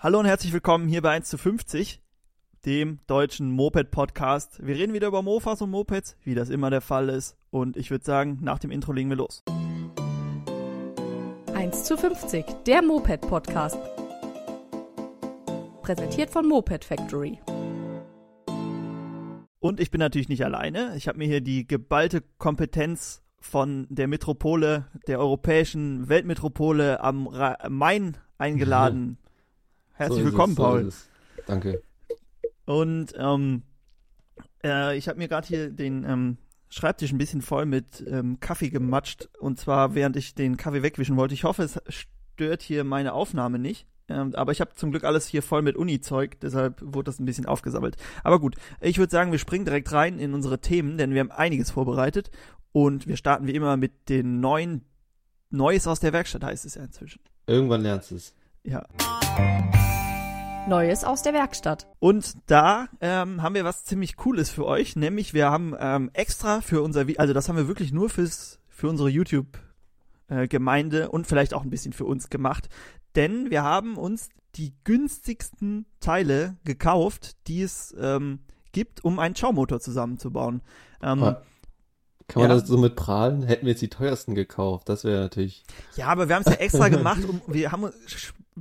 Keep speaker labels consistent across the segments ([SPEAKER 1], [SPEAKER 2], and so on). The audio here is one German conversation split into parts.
[SPEAKER 1] Hallo und herzlich willkommen hier bei 1 zu 50, dem deutschen Moped-Podcast. Wir reden wieder über Mofas und Mopeds, wie das immer der Fall ist. Und ich würde sagen, nach dem Intro legen wir los.
[SPEAKER 2] 1 zu 50, der Moped-Podcast. Präsentiert von Moped Factory.
[SPEAKER 1] Und ich bin natürlich nicht alleine. Ich habe mir hier die geballte Kompetenz von der Metropole, der europäischen Weltmetropole am Ra Main eingeladen. Herzlich
[SPEAKER 3] So
[SPEAKER 1] willkommen,
[SPEAKER 3] es, so
[SPEAKER 1] Paul.
[SPEAKER 3] Danke.
[SPEAKER 1] Und ähm, äh, ich habe mir gerade hier den ähm, Schreibtisch ein bisschen voll mit ähm, Kaffee gematscht. Und zwar, während ich den Kaffee wegwischen wollte. Ich hoffe, es stört hier meine Aufnahme nicht. Ähm, aber ich habe zum Glück alles hier voll mit Uni-Zeug, deshalb wurde das ein bisschen aufgesammelt. Aber gut, ich würde sagen, wir springen direkt rein in unsere Themen, denn wir haben einiges vorbereitet. Und wir starten wie immer mit den neuen Neues aus der Werkstatt, heißt es ja inzwischen.
[SPEAKER 3] Irgendwann lernst du es.
[SPEAKER 1] Ja.
[SPEAKER 2] Neues aus der Werkstatt.
[SPEAKER 1] Und da ähm, haben wir was ziemlich Cooles für euch, nämlich wir haben ähm, extra für unser, Vi- also das haben wir wirklich nur fürs für unsere YouTube äh, Gemeinde und vielleicht auch ein bisschen für uns gemacht, denn wir haben uns die günstigsten Teile gekauft, die es ähm, gibt, um einen Schaumotor zusammenzubauen. Ähm,
[SPEAKER 3] Ah, Kann man
[SPEAKER 1] Ja.
[SPEAKER 3] das so mit prahlen? Hätten wir jetzt die teuersten gekauft. Das wäre natürlich.
[SPEAKER 1] Ja, aber wir haben es ja extra gemacht, um, wir haben,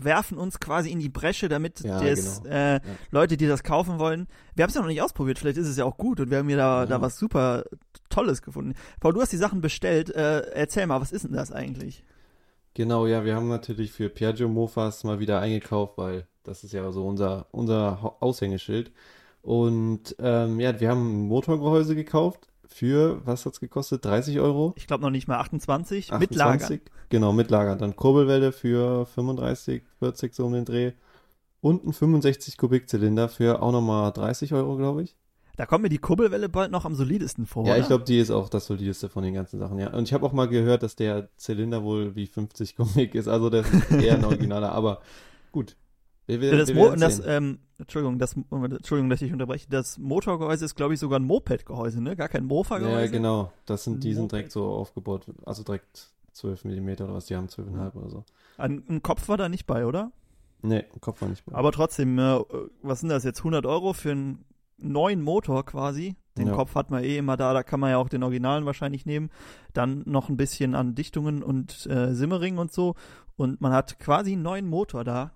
[SPEAKER 1] werfen uns quasi in die Bresche, damit
[SPEAKER 3] Ja,
[SPEAKER 1] das,
[SPEAKER 3] genau.
[SPEAKER 1] äh, Leute, die das kaufen wollen, wir haben es ja noch nicht ausprobiert, vielleicht ist es ja auch gut und wir haben hier da,
[SPEAKER 3] Ja.
[SPEAKER 1] da was super Tolles gefunden. Paul, du hast die Sachen bestellt, äh, erzähl mal, was ist denn das eigentlich?
[SPEAKER 3] Genau, ja, wir haben natürlich für Piaggio Mofas mal wieder eingekauft, weil das ist ja so unser, unser Aushängeschild. Und ähm, ja, wir haben ein Motorgehäuse gekauft für, was hat's gekostet? 30 Euro?
[SPEAKER 1] Ich glaube noch nicht mal 28, mit Lager.
[SPEAKER 3] 28? Genau, mit Lager. Dann Kurbelwelle für 35, 40 so um den Dreh. Und ein 65 Kubikzylinder für auch nochmal 30 Euro, glaube ich.
[SPEAKER 1] Da kommt mir die Kurbelwelle bald noch am solidesten vor.
[SPEAKER 3] Ja,
[SPEAKER 1] oder?
[SPEAKER 3] ich glaube, die ist auch das solideste von den ganzen Sachen, ja. Und ich habe auch mal gehört, dass der Zylinder wohl wie 50 Kubik ist, also das ist eher ein originaler, aber gut. Wir, wir,
[SPEAKER 1] das,
[SPEAKER 3] wir
[SPEAKER 1] das ähm, Entschuldigung, das, Entschuldigung, dass ich unterbreche. Das Motorgehäuse ist, glaube ich, sogar ein Moped-Gehäuse, ne? Gar kein Mofa-Gehäuse.
[SPEAKER 3] Ja, genau. Das sind, die sind direkt so aufgebaut, also direkt 12 Millimeter oder was, die haben 12,5 oder so.
[SPEAKER 1] Ein, ein Kopf war da nicht bei, oder?
[SPEAKER 3] Nee, im Kopf war nicht mehr.
[SPEAKER 1] Aber trotzdem, äh, was sind das jetzt? 100 Euro für einen neuen Motor quasi? Den
[SPEAKER 3] Ja.
[SPEAKER 1] Kopf hat man eh immer da, da kann man ja auch den Originalen wahrscheinlich nehmen. Dann noch ein bisschen an Dichtungen und äh, Simmering und so. Und man hat quasi einen neuen Motor da.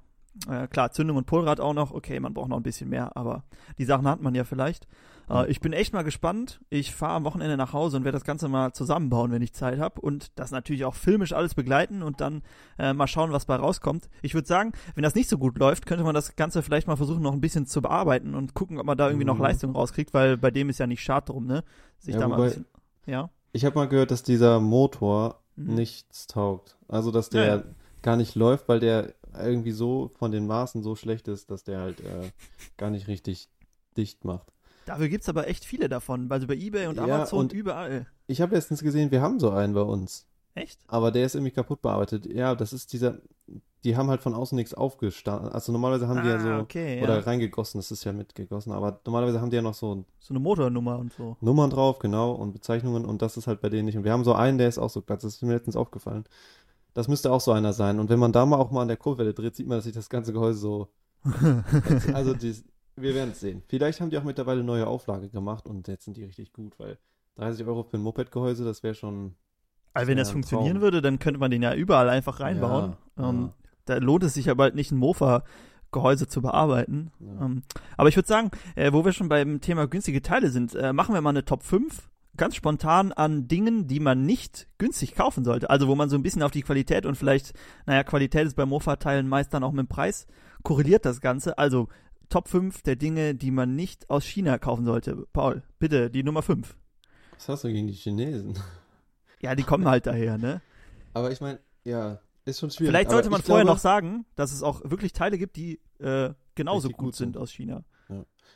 [SPEAKER 1] Äh, klar, Zündung und Pulrad auch noch. Okay, man braucht noch ein bisschen mehr, aber die Sachen hat man ja vielleicht. Äh, ich bin echt mal gespannt. Ich fahre am Wochenende nach Hause und werde das Ganze mal zusammenbauen, wenn ich Zeit habe. Und das natürlich auch filmisch alles begleiten und dann äh, mal schauen, was bei rauskommt. Ich würde sagen, wenn das nicht so gut läuft, könnte man das Ganze vielleicht mal versuchen, noch ein bisschen zu bearbeiten und gucken, ob man da irgendwie noch
[SPEAKER 3] Mhm.
[SPEAKER 1] Leistung rauskriegt, weil bei dem ist ja nicht schad drum, ne? Sich
[SPEAKER 3] Ja,
[SPEAKER 1] da mal ein bisschen. Ja.
[SPEAKER 3] Ich habe mal gehört, dass dieser Motor
[SPEAKER 1] Mhm.
[SPEAKER 3] nichts taugt. Also, dass der
[SPEAKER 1] ja.
[SPEAKER 3] gar nicht läuft, weil der irgendwie so von den Maßen so schlecht ist, dass der halt äh, gar nicht richtig dicht macht.
[SPEAKER 1] Dafür gibt's aber echt viele davon. Also bei Ebay und
[SPEAKER 3] Ja,
[SPEAKER 1] Amazon
[SPEAKER 3] und-
[SPEAKER 1] überall.
[SPEAKER 3] Ich habe letztens gesehen, wir haben so einen bei uns.
[SPEAKER 1] Echt?
[SPEAKER 3] Aber der ist irgendwie kaputt bearbeitet. Ja, das ist dieser, die haben halt von außen nichts aufgestanden. Also normalerweise haben die ja so,
[SPEAKER 1] Ah, okay, ja.
[SPEAKER 3] oder reingegossen, das ist ja mitgegossen, aber normalerweise haben die ja noch so
[SPEAKER 1] So eine Motornummer und so.
[SPEAKER 3] Nummern drauf, genau, und Bezeichnungen und das ist halt bei denen nicht. Und wir haben so einen, der ist auch so glatt, das ist mir letztens aufgefallen. Das müsste auch so einer sein. Und wenn man da mal auch mal an der Kurbelwelle dreht, sieht man, dass sich das ganze Gehäuse so, also dies, wir werden es sehen. Vielleicht haben die auch mittlerweile neue Auflage gemacht und jetzt sind die richtig gut, weil 30 Euro für ein Moped-Gehäuse, das wäre schon,
[SPEAKER 1] Also wenn das
[SPEAKER 3] ein
[SPEAKER 1] funktionieren
[SPEAKER 3] Traum.
[SPEAKER 1] würde, dann könnte man den ja überall einfach reinbauen.
[SPEAKER 3] Ja,
[SPEAKER 1] ähm,
[SPEAKER 3] ja.
[SPEAKER 1] Da lohnt es sich ja bald nicht, ein Mofa-Gehäuse zu bearbeiten.
[SPEAKER 3] Ja.
[SPEAKER 1] Ähm, aber ich würde sagen, äh, wo wir schon beim Thema günstige Teile sind, äh, machen wir mal eine Top 5 ganz spontan an Dingen, die man nicht günstig kaufen sollte. Also wo man so ein bisschen auf die Qualität und vielleicht, naja, Qualität ist bei Mofa-Teilen meist dann auch mit dem Preis, korreliert das Ganze. Also Top 5 der Dinge, die man nicht aus China kaufen sollte. Paul, bitte, die Nummer 5.
[SPEAKER 3] was hast du gegen die Chinesen?
[SPEAKER 1] Ja, die kommen halt daher, ne?
[SPEAKER 3] Aber ich meine, ja, ist schon schwierig.
[SPEAKER 1] Vielleicht sollte man vorher
[SPEAKER 3] glaube,
[SPEAKER 1] noch sagen, dass es auch wirklich Teile gibt, die äh, genauso gut,
[SPEAKER 3] gut
[SPEAKER 1] sind. aus China.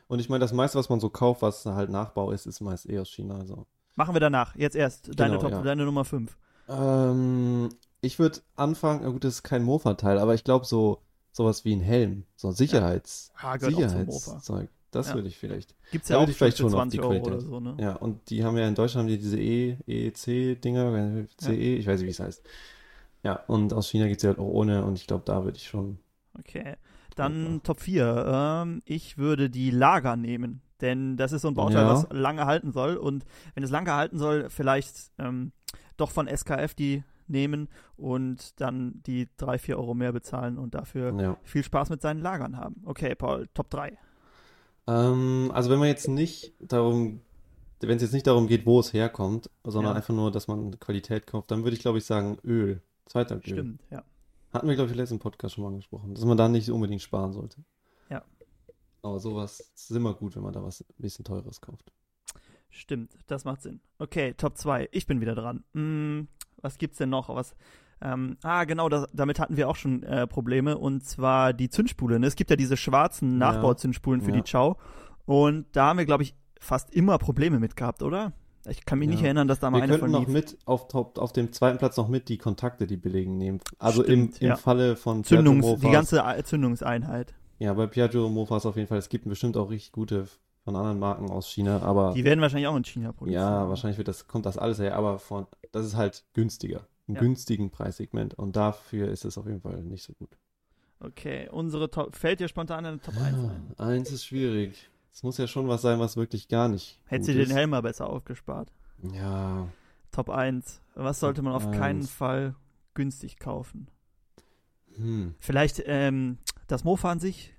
[SPEAKER 3] Und ich meine, das meiste, was man so kauft, was halt Nachbau ist, ist meist eh aus China. Also.
[SPEAKER 1] Machen wir danach. Jetzt erst deine,
[SPEAKER 3] Genau,
[SPEAKER 1] Top,
[SPEAKER 3] ja.
[SPEAKER 1] deine Nummer 5.
[SPEAKER 3] Ähm, ich würde anfangen, na gut, das ist kein Mofa-Teil, aber ich glaube so sowas wie ein Helm, so Sicherheits,
[SPEAKER 1] Ah, zum Mofa.
[SPEAKER 3] Sicherheitszeug, das
[SPEAKER 1] Ja.
[SPEAKER 3] würde ich vielleicht.
[SPEAKER 1] Gibt's
[SPEAKER 3] Da
[SPEAKER 1] ja auch
[SPEAKER 3] ich vielleicht
[SPEAKER 1] für
[SPEAKER 3] schon auf
[SPEAKER 1] 20
[SPEAKER 3] die
[SPEAKER 1] Euro
[SPEAKER 3] Qualität.
[SPEAKER 1] oder so, ne?
[SPEAKER 3] Ja, und die haben ja in Deutschland haben die diese E, EEC-Dinger, CE, ich weiß nicht, wie es heißt. Ja, und aus China gibt es ja halt auch ohne und ich glaube, da würde ich schon.
[SPEAKER 1] Okay. Dann Top 4. Ähm, ich würde die Lager nehmen. Denn das ist so ein Bauteil,
[SPEAKER 3] Ja.
[SPEAKER 1] was lange halten soll. Und wenn es lange halten soll, vielleicht ähm, doch von SKF die nehmen und dann die 3, 4 Euro mehr bezahlen und dafür
[SPEAKER 3] Ja.
[SPEAKER 1] viel Spaß mit seinen Lagern haben. Okay, Paul, Top 3.
[SPEAKER 3] Ähm, also wenn man jetzt nicht darum, wenn es jetzt nicht darum geht, wo es herkommt, sondern
[SPEAKER 1] Ja.
[SPEAKER 3] einfach nur, dass man Qualität kauft, dann würde ich glaube ich sagen Öl. Zweiter Öl.
[SPEAKER 1] Stimmt, ja.
[SPEAKER 3] Hatten wir glaube ich im letzten Podcast schon mal angesprochen, dass man da nicht unbedingt sparen sollte.
[SPEAKER 1] Ja.
[SPEAKER 3] Aber sowas ist immer gut, wenn man da was ein bisschen teures kauft.
[SPEAKER 1] Stimmt, das macht Sinn. Okay, Top 2. Ich bin wieder dran. Hm, was gibt's denn noch? Was, ähm, ah, genau, das, damit hatten wir auch schon äh, Probleme. Und zwar die Zündspule. Ne? Es gibt ja diese schwarzen
[SPEAKER 3] Ja.
[SPEAKER 1] Nachbauzündspulen für
[SPEAKER 3] Ja.
[SPEAKER 1] die Chow. Und da haben wir, glaube ich, fast immer Probleme mit gehabt, oder? Ich kann mich nicht
[SPEAKER 3] Ja.
[SPEAKER 1] erinnern, dass da mal
[SPEAKER 3] Wir
[SPEAKER 1] eine von
[SPEAKER 3] noch
[SPEAKER 1] lief.
[SPEAKER 3] mit auf, Top, auf dem zweiten Platz noch mit die Kontakte, die billigen nehmen. Also im,
[SPEAKER 1] Stimmt,
[SPEAKER 3] im
[SPEAKER 1] ja.
[SPEAKER 3] Falle von
[SPEAKER 1] Zündungs, die ganze Zündungseinheit.
[SPEAKER 3] Ja, bei Piaggio Mofas auf jeden Fall. Es gibt bestimmt auch richtig gute von anderen Marken aus China, aber
[SPEAKER 1] Die werden wahrscheinlich auch in China produziert.
[SPEAKER 3] ja, wahrscheinlich wird das, kommt das alles her, aber von, das ist halt günstiger. Im
[SPEAKER 1] Ja.
[SPEAKER 3] günstigen Preissegment und dafür ist es auf jeden Fall nicht so gut.
[SPEAKER 1] Okay, unsere Top, fällt dir spontan eine Top 1 ein?
[SPEAKER 3] Ah, eins ist schwierig. Es muss ja schon was sein, was wirklich gar nicht
[SPEAKER 1] Hättest
[SPEAKER 3] gut
[SPEAKER 1] du den. Helm mal besser aufgespart?
[SPEAKER 3] Ja,
[SPEAKER 1] Top 1. Was sollte man auf
[SPEAKER 3] Top
[SPEAKER 1] keinen
[SPEAKER 3] 1.
[SPEAKER 1] Fall günstig kaufen?
[SPEAKER 3] hm.
[SPEAKER 1] Vielleicht ähm, das Mofa an sich.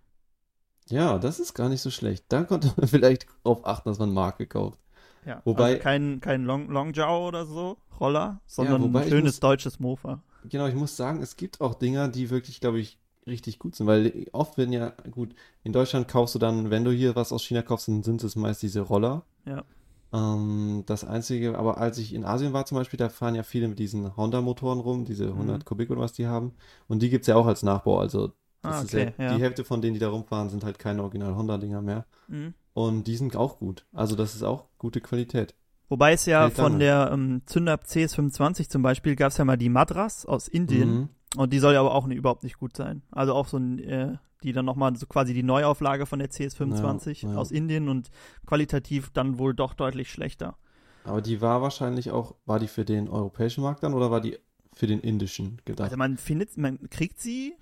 [SPEAKER 3] Ja, das ist gar nicht so schlecht. Da konnte man vielleicht darauf achten, dass man Marke kauft.
[SPEAKER 1] Ja,
[SPEAKER 3] Wobei-
[SPEAKER 1] also kein, kein Long, Longjaw oder so, Roller, sondern
[SPEAKER 3] wobei
[SPEAKER 1] ein schönes
[SPEAKER 3] muss-
[SPEAKER 1] deutsches Mofa.
[SPEAKER 3] Genau, ich muss sagen, es gibt auch Dinger, die wirklich, glaube ich, richtig gut sind, weil oft werden ja, gut, in Deutschland kaufst du dann, wenn du hier was aus China kaufst, dann sind es meist diese Roller.
[SPEAKER 1] Ja.
[SPEAKER 3] Ähm, das einzige, aber als ich in Asien war zum Beispiel, da fahren ja viele mit diesen Honda-Motoren rum, diese 100
[SPEAKER 1] Mhm.
[SPEAKER 3] Kubik oder was die haben. Und die gibt es ja auch als Nachbau, also
[SPEAKER 1] Ah, okay,
[SPEAKER 3] ja,
[SPEAKER 1] ja.
[SPEAKER 3] die Hälfte von denen, die da rumfahren, sind halt keine Original-Honda-Dinger mehr.
[SPEAKER 1] Mhm.
[SPEAKER 3] Und die sind auch gut. Also das ist auch gute Qualität.
[SPEAKER 1] Wobei es ja
[SPEAKER 3] Hält
[SPEAKER 1] von
[SPEAKER 3] lange.
[SPEAKER 1] der ähm, Zünder CS25 zum Beispiel gab es ja mal die Madras aus Indien
[SPEAKER 3] Mhm.
[SPEAKER 1] Und die soll ja aber auch überhaupt nicht gut sein. Also auch so ein, äh, die dann nochmal so quasi die Neuauflage von der CS25
[SPEAKER 3] Ja, ja.
[SPEAKER 1] aus Indien und qualitativ dann wohl doch deutlich schlechter.
[SPEAKER 3] Aber die war wahrscheinlich auch, war die für den europäischen Markt dann oder war die für den indischen gedacht,
[SPEAKER 1] Also man findet, man kriegt sie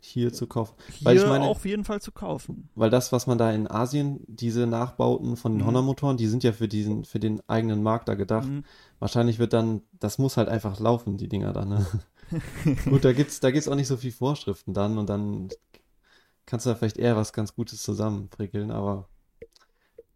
[SPEAKER 3] hier zu kaufen?
[SPEAKER 1] hier
[SPEAKER 3] Weil ich meine-
[SPEAKER 1] auf jeden Fall zu kaufen.
[SPEAKER 3] Weil das, was man da in Asien, diese Nachbauten von den
[SPEAKER 1] Mhm.
[SPEAKER 3] Honda-Motoren, die sind ja für diesen, für den eigenen Markt da gedacht.
[SPEAKER 1] Mhm.
[SPEAKER 3] Wahrscheinlich wird dann, das muss halt einfach laufen, die Dinger dann. Ne? Gut, da gibt's, da gibt's auch nicht so viel Vorschriften dann und dann kannst du da vielleicht eher was ganz Gutes zusammenprickeln, aber,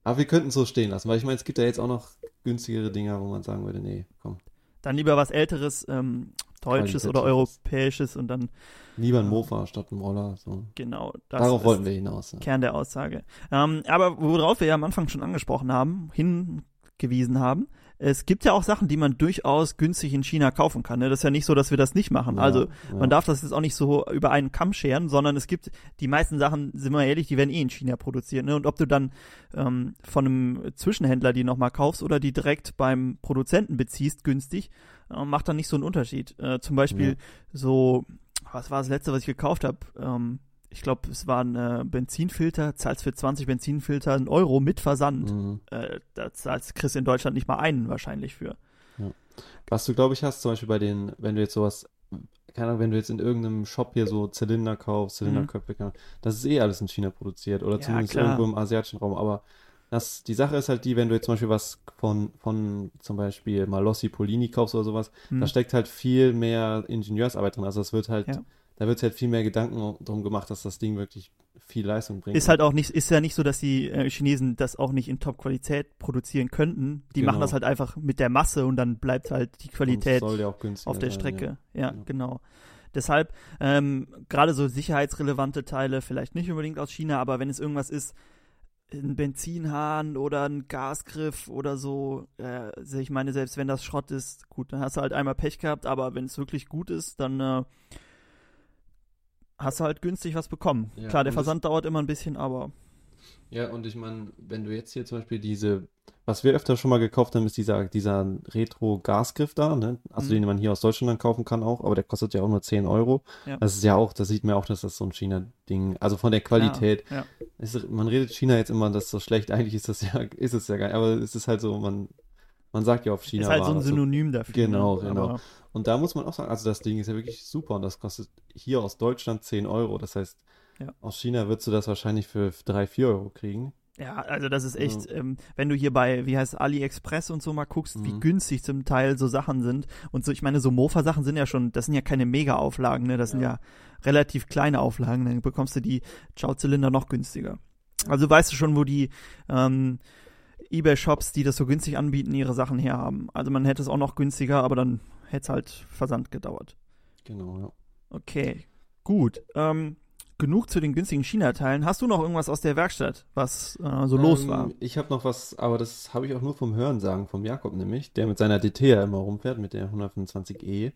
[SPEAKER 3] aber wir könnten es so stehen lassen, weil ich meine, es gibt ja jetzt auch noch günstigere Dinger, wo man sagen würde, nee, komm,
[SPEAKER 1] Dann lieber was älteres, ähm, deutsches oder europäisches und dann
[SPEAKER 3] lieber ein Mofa statt ein Roller. So.
[SPEAKER 1] genau
[SPEAKER 3] Darauf wollten wir hinaus. Ja.
[SPEAKER 1] Kern der Aussage. Ähm, aber worauf wir ja am Anfang schon angesprochen haben, hingewiesen haben, es gibt ja auch Sachen, die man durchaus günstig in China kaufen kann. Ne? Das ist ja nicht so, dass wir das nicht machen.
[SPEAKER 3] Ja,
[SPEAKER 1] also
[SPEAKER 3] ja.
[SPEAKER 1] man darf das jetzt auch nicht so über einen Kamm scheren, sondern es gibt die meisten Sachen, sind wir ehrlich, die werden eh in China produziert. Ne? Und ob du dann ähm, von einem Zwischenhändler die nochmal kaufst oder die direkt beim Produzenten beziehst, günstig, äh, macht dann nicht so einen Unterschied. Äh, zum Beispiel
[SPEAKER 3] Ja.
[SPEAKER 1] so, was war das letzte, was ich gekauft habe? Ähm, ich glaube, es war ein äh, Benzinfilter, zahlst für 20 Benzinfilter einen Euro mit Versand.
[SPEAKER 3] Mhm.
[SPEAKER 1] Äh, da zahlst kriegst in Deutschland nicht mal einen wahrscheinlich für.
[SPEAKER 3] Was du, glaube ich, hast, zum Beispiel bei den, wenn du jetzt sowas, keine Ahnung, wenn du jetzt in irgendeinem Shop hier so Zylinder kaufst, Zylinderköpfe, keine Ahnung, das ist eh alles in China produziert oder
[SPEAKER 1] Ja,
[SPEAKER 3] zumindest
[SPEAKER 1] klar.
[SPEAKER 3] irgendwo im asiatischen Raum. Aber das, die Sache ist halt die, wenn du jetzt zum Beispiel was von, von zum Beispiel Malossi Polini kaufst oder sowas,
[SPEAKER 1] Hm.
[SPEAKER 3] da steckt halt viel mehr Ingenieursarbeit drin. Also es wird halt,
[SPEAKER 1] Ja.
[SPEAKER 3] Da wird halt viel mehr Gedanken drum gemacht, dass das Ding wirklich viel Leistung bringt.
[SPEAKER 1] Ist halt auch nicht, ist ja nicht so, dass die äh, Chinesen das auch nicht in Top-Qualität produzieren könnten. Die
[SPEAKER 3] Genau.
[SPEAKER 1] machen das halt einfach mit der Masse und dann bleibt halt die Qualität
[SPEAKER 3] ja
[SPEAKER 1] auf der
[SPEAKER 3] sein,
[SPEAKER 1] Strecke. Ja,
[SPEAKER 3] Ja.
[SPEAKER 1] genau. Deshalb, ähm, gerade so sicherheitsrelevante Teile, vielleicht nicht unbedingt aus China, aber wenn es irgendwas ist, ein Benzinhahn oder ein Gasgriff oder so, äh, ich meine, selbst wenn das Schrott ist, gut, dann hast du halt einmal Pech gehabt, aber wenn es wirklich gut ist, dann äh, hast du halt günstig was bekommen.
[SPEAKER 3] Ja,
[SPEAKER 1] Klar, der
[SPEAKER 3] das-
[SPEAKER 1] Versand dauert immer ein bisschen, aber
[SPEAKER 3] Ja, und ich meine, wenn du jetzt hier zum Beispiel diese, was wir öfter schon mal gekauft haben, ist dieser, dieser Retro-Gasgriff da, ne? Also
[SPEAKER 1] Mhm.
[SPEAKER 3] den man hier aus Deutschland dann kaufen kann auch, aber der kostet ja auch nur 10 Euro.
[SPEAKER 1] Ja.
[SPEAKER 3] Das ist ja auch, da sieht man auch, dass das so ein China-Ding, also von der Qualität.
[SPEAKER 1] Ja,
[SPEAKER 3] Ist, man redet China jetzt immer, das ist so schlecht, eigentlich ist das ja, ist es ja gar nicht, aber es ist halt so, man, man sagt ja auf China.
[SPEAKER 1] ist halt so ein Synonym dafür.
[SPEAKER 3] Genau,
[SPEAKER 1] ne?
[SPEAKER 3] genau. Und da muss man auch sagen, also das Ding ist ja wirklich super und das kostet hier aus Deutschland 10 Euro. Das heißt,
[SPEAKER 1] Ja.
[SPEAKER 3] Aus China würdest du das wahrscheinlich für 3, 4 Euro kriegen.
[SPEAKER 1] Ja, also das ist echt, ähm, wenn du hier bei, wie heißt es, AliExpress und so mal guckst, wie
[SPEAKER 3] Mhm.
[SPEAKER 1] günstig zum Teil so Sachen sind. Und so, ich meine, so Mofa-Sachen sind ja schon, das sind ja keine Mega-Auflagen, ne? Das sind
[SPEAKER 3] Ja.
[SPEAKER 1] ja relativ kleine Auflagen. Dann bekommst du die Schauzylinder noch günstiger. Also weißt du schon, wo die ähm, Ebay-Shops, die das so günstig anbieten, ihre Sachen herhaben. Also man hätte es auch noch günstiger, aber dann hätte es halt Versand gedauert.
[SPEAKER 3] Genau, ja.
[SPEAKER 1] Okay, gut. Ähm, genug zu den günstigen China-Teilen. Hast du noch irgendwas aus der Werkstatt, was äh, so los
[SPEAKER 3] Ähm,
[SPEAKER 1] war?
[SPEAKER 3] Ich habe noch was, aber das habe ich auch nur vom Hörensagen vom Jakob nämlich, der mit seiner DT ja immer rumfährt, mit der 125e.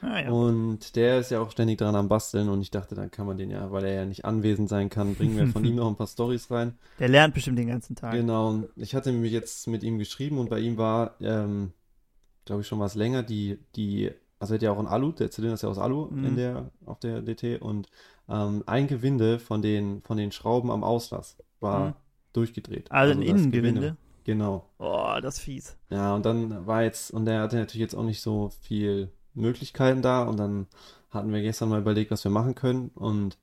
[SPEAKER 1] Ah, ja.
[SPEAKER 3] Und der ist ja auch ständig dran am Basteln und ich dachte, dann kann man den ja, weil er ja nicht anwesend sein kann, bringen wir von ihm noch ein paar Stories rein.
[SPEAKER 1] Der lernt bestimmt den ganzen Tag.
[SPEAKER 3] Genau, und ich hatte mich jetzt mit ihm geschrieben und bei ihm war, ähm, glaube ich, schon was länger, die, die, also er hat ja auch ein Alu, der Zylinder ist ja aus Alu
[SPEAKER 1] Mhm.
[SPEAKER 3] in der, auf der DT und ähm, ein Gewinde von den, von den Schrauben am Auslass war
[SPEAKER 1] Mhm.
[SPEAKER 3] durchgedreht.
[SPEAKER 1] Also ein
[SPEAKER 3] das
[SPEAKER 1] Innengewinde.
[SPEAKER 3] Gewinde. Genau.
[SPEAKER 1] Oh, das ist fies.
[SPEAKER 3] Ja, und dann war jetzt, und der hatte natürlich jetzt auch nicht so viel Möglichkeiten da und dann hatten wir gestern mal überlegt, was wir machen können und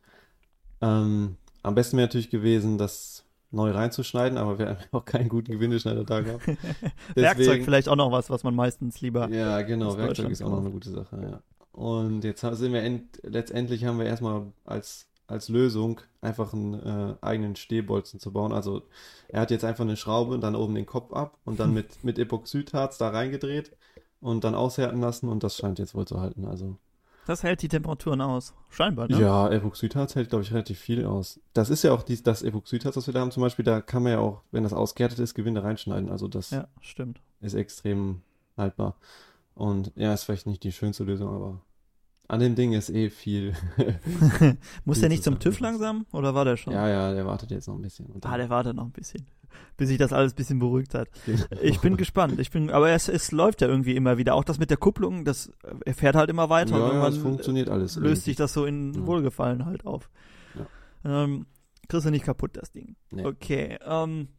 [SPEAKER 3] ähm, am besten wäre natürlich gewesen, das neu reinzuschneiden, aber wir haben auch keinen guten Gewindeschneider da gehabt.
[SPEAKER 1] Werkzeug vielleicht auch noch was, was man meistens lieber.
[SPEAKER 3] Ja, genau, Werkzeug ist auch noch eine gute Sache, ja. Und jetzt sind wir end, letztendlich haben wir erstmal als, als Lösung einfach einen äh, eigenen Stehbolzen zu bauen. Also er hat jetzt einfach eine Schraube und dann oben den Kopf ab und dann mit, mit Epoxidharz da reingedreht und dann aushärten lassen und das scheint jetzt wohl zu halten. Also
[SPEAKER 1] Das hält die Temperaturen aus. Scheinbar, ne?
[SPEAKER 3] ja, Epoxidharz hält, glaube ich, relativ viel aus. Das ist ja auch dies, das Epoxidharz, was wir da haben zum Beispiel, da kann man ja auch, wenn das ausgehärtet ist, Gewinde reinschneiden. Also das
[SPEAKER 1] Ja, stimmt.
[SPEAKER 3] ist extrem haltbar. Und ja, ist vielleicht nicht die schönste Lösung, aber an dem Ding ist eh viel.
[SPEAKER 1] Muss
[SPEAKER 3] Viel
[SPEAKER 1] der nicht zum TÜV langsam? Oder war der schon?
[SPEAKER 3] Ja, ja, der wartet jetzt noch ein bisschen.
[SPEAKER 1] Ah, der wartet noch ein bisschen. Bis sich das alles ein bisschen beruhigt hat.
[SPEAKER 3] Genau.
[SPEAKER 1] Ich bin gespannt. Ich bin, aber es, es läuft ja irgendwie immer wieder. Auch das mit der Kupplung, das äh, fährt halt immer weiter. und
[SPEAKER 3] ja, ja, es funktioniert alles.
[SPEAKER 1] löst sich
[SPEAKER 3] irgendwie.
[SPEAKER 1] das so in
[SPEAKER 3] Ja.
[SPEAKER 1] Wohlgefallen halt auf. Ähm, kriegst du nicht kaputt, das Ding.
[SPEAKER 3] Nee.
[SPEAKER 1] Okay, ähm,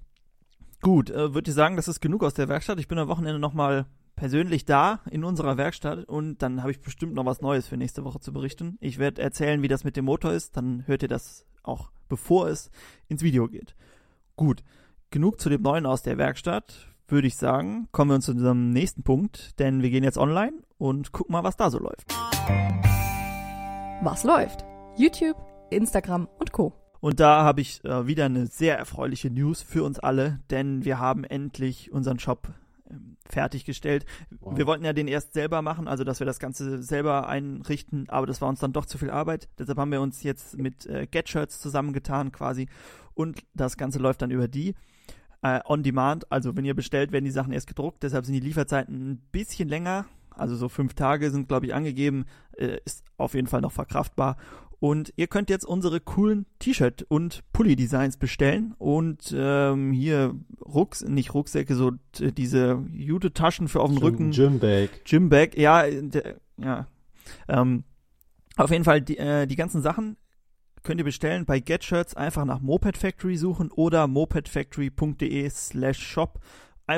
[SPEAKER 1] gut, äh, würde ich sagen, das ist genug aus der Werkstatt. Ich bin am Wochenende nochmal persönlich da in unserer Werkstatt und dann habe ich bestimmt noch was Neues für nächste Woche zu berichten. Ich werde erzählen, wie das mit dem Motor ist, dann hört ihr das auch, bevor es ins Video geht. Gut, genug zu dem Neuen aus der Werkstatt, würde ich sagen. Kommen wir uns zu unserem nächsten Punkt, denn wir gehen jetzt online und gucken mal, was da so läuft.
[SPEAKER 2] Was läuft? YouTube, Instagram und Co.
[SPEAKER 1] Und da habe ich äh, wieder eine sehr erfreuliche News für uns alle, denn wir haben endlich unseren Shop fertiggestellt.
[SPEAKER 3] Wow.
[SPEAKER 1] Wir wollten ja den erst selber machen, also dass wir das Ganze selber einrichten, aber das war uns dann doch zu viel Arbeit. Deshalb haben wir uns jetzt mit äh, Get-Shirts zusammengetan quasi und das Ganze läuft dann über die äh, on demand. Also wenn ihr bestellt, werden die Sachen erst gedruckt, deshalb sind die Lieferzeiten ein bisschen länger. Also so fünf Tage sind, glaube ich, angegeben. Äh, ist auf jeden Fall noch verkraftbar. Und ihr könnt jetzt unsere coolen T-Shirt- und Pulli-Designs bestellen. Und ähm, hier Rucks, nicht Rucksäcke, so diese Jute-Taschen für auf dem Rücken.
[SPEAKER 3] Gymbag.
[SPEAKER 1] Gymbag, ja, ja. Ähm, auf jeden Fall die, äh, die ganzen Sachen könnt ihr bestellen bei GetShirts einfach nach Moped Factory suchen oder mopedfactory.de slash shop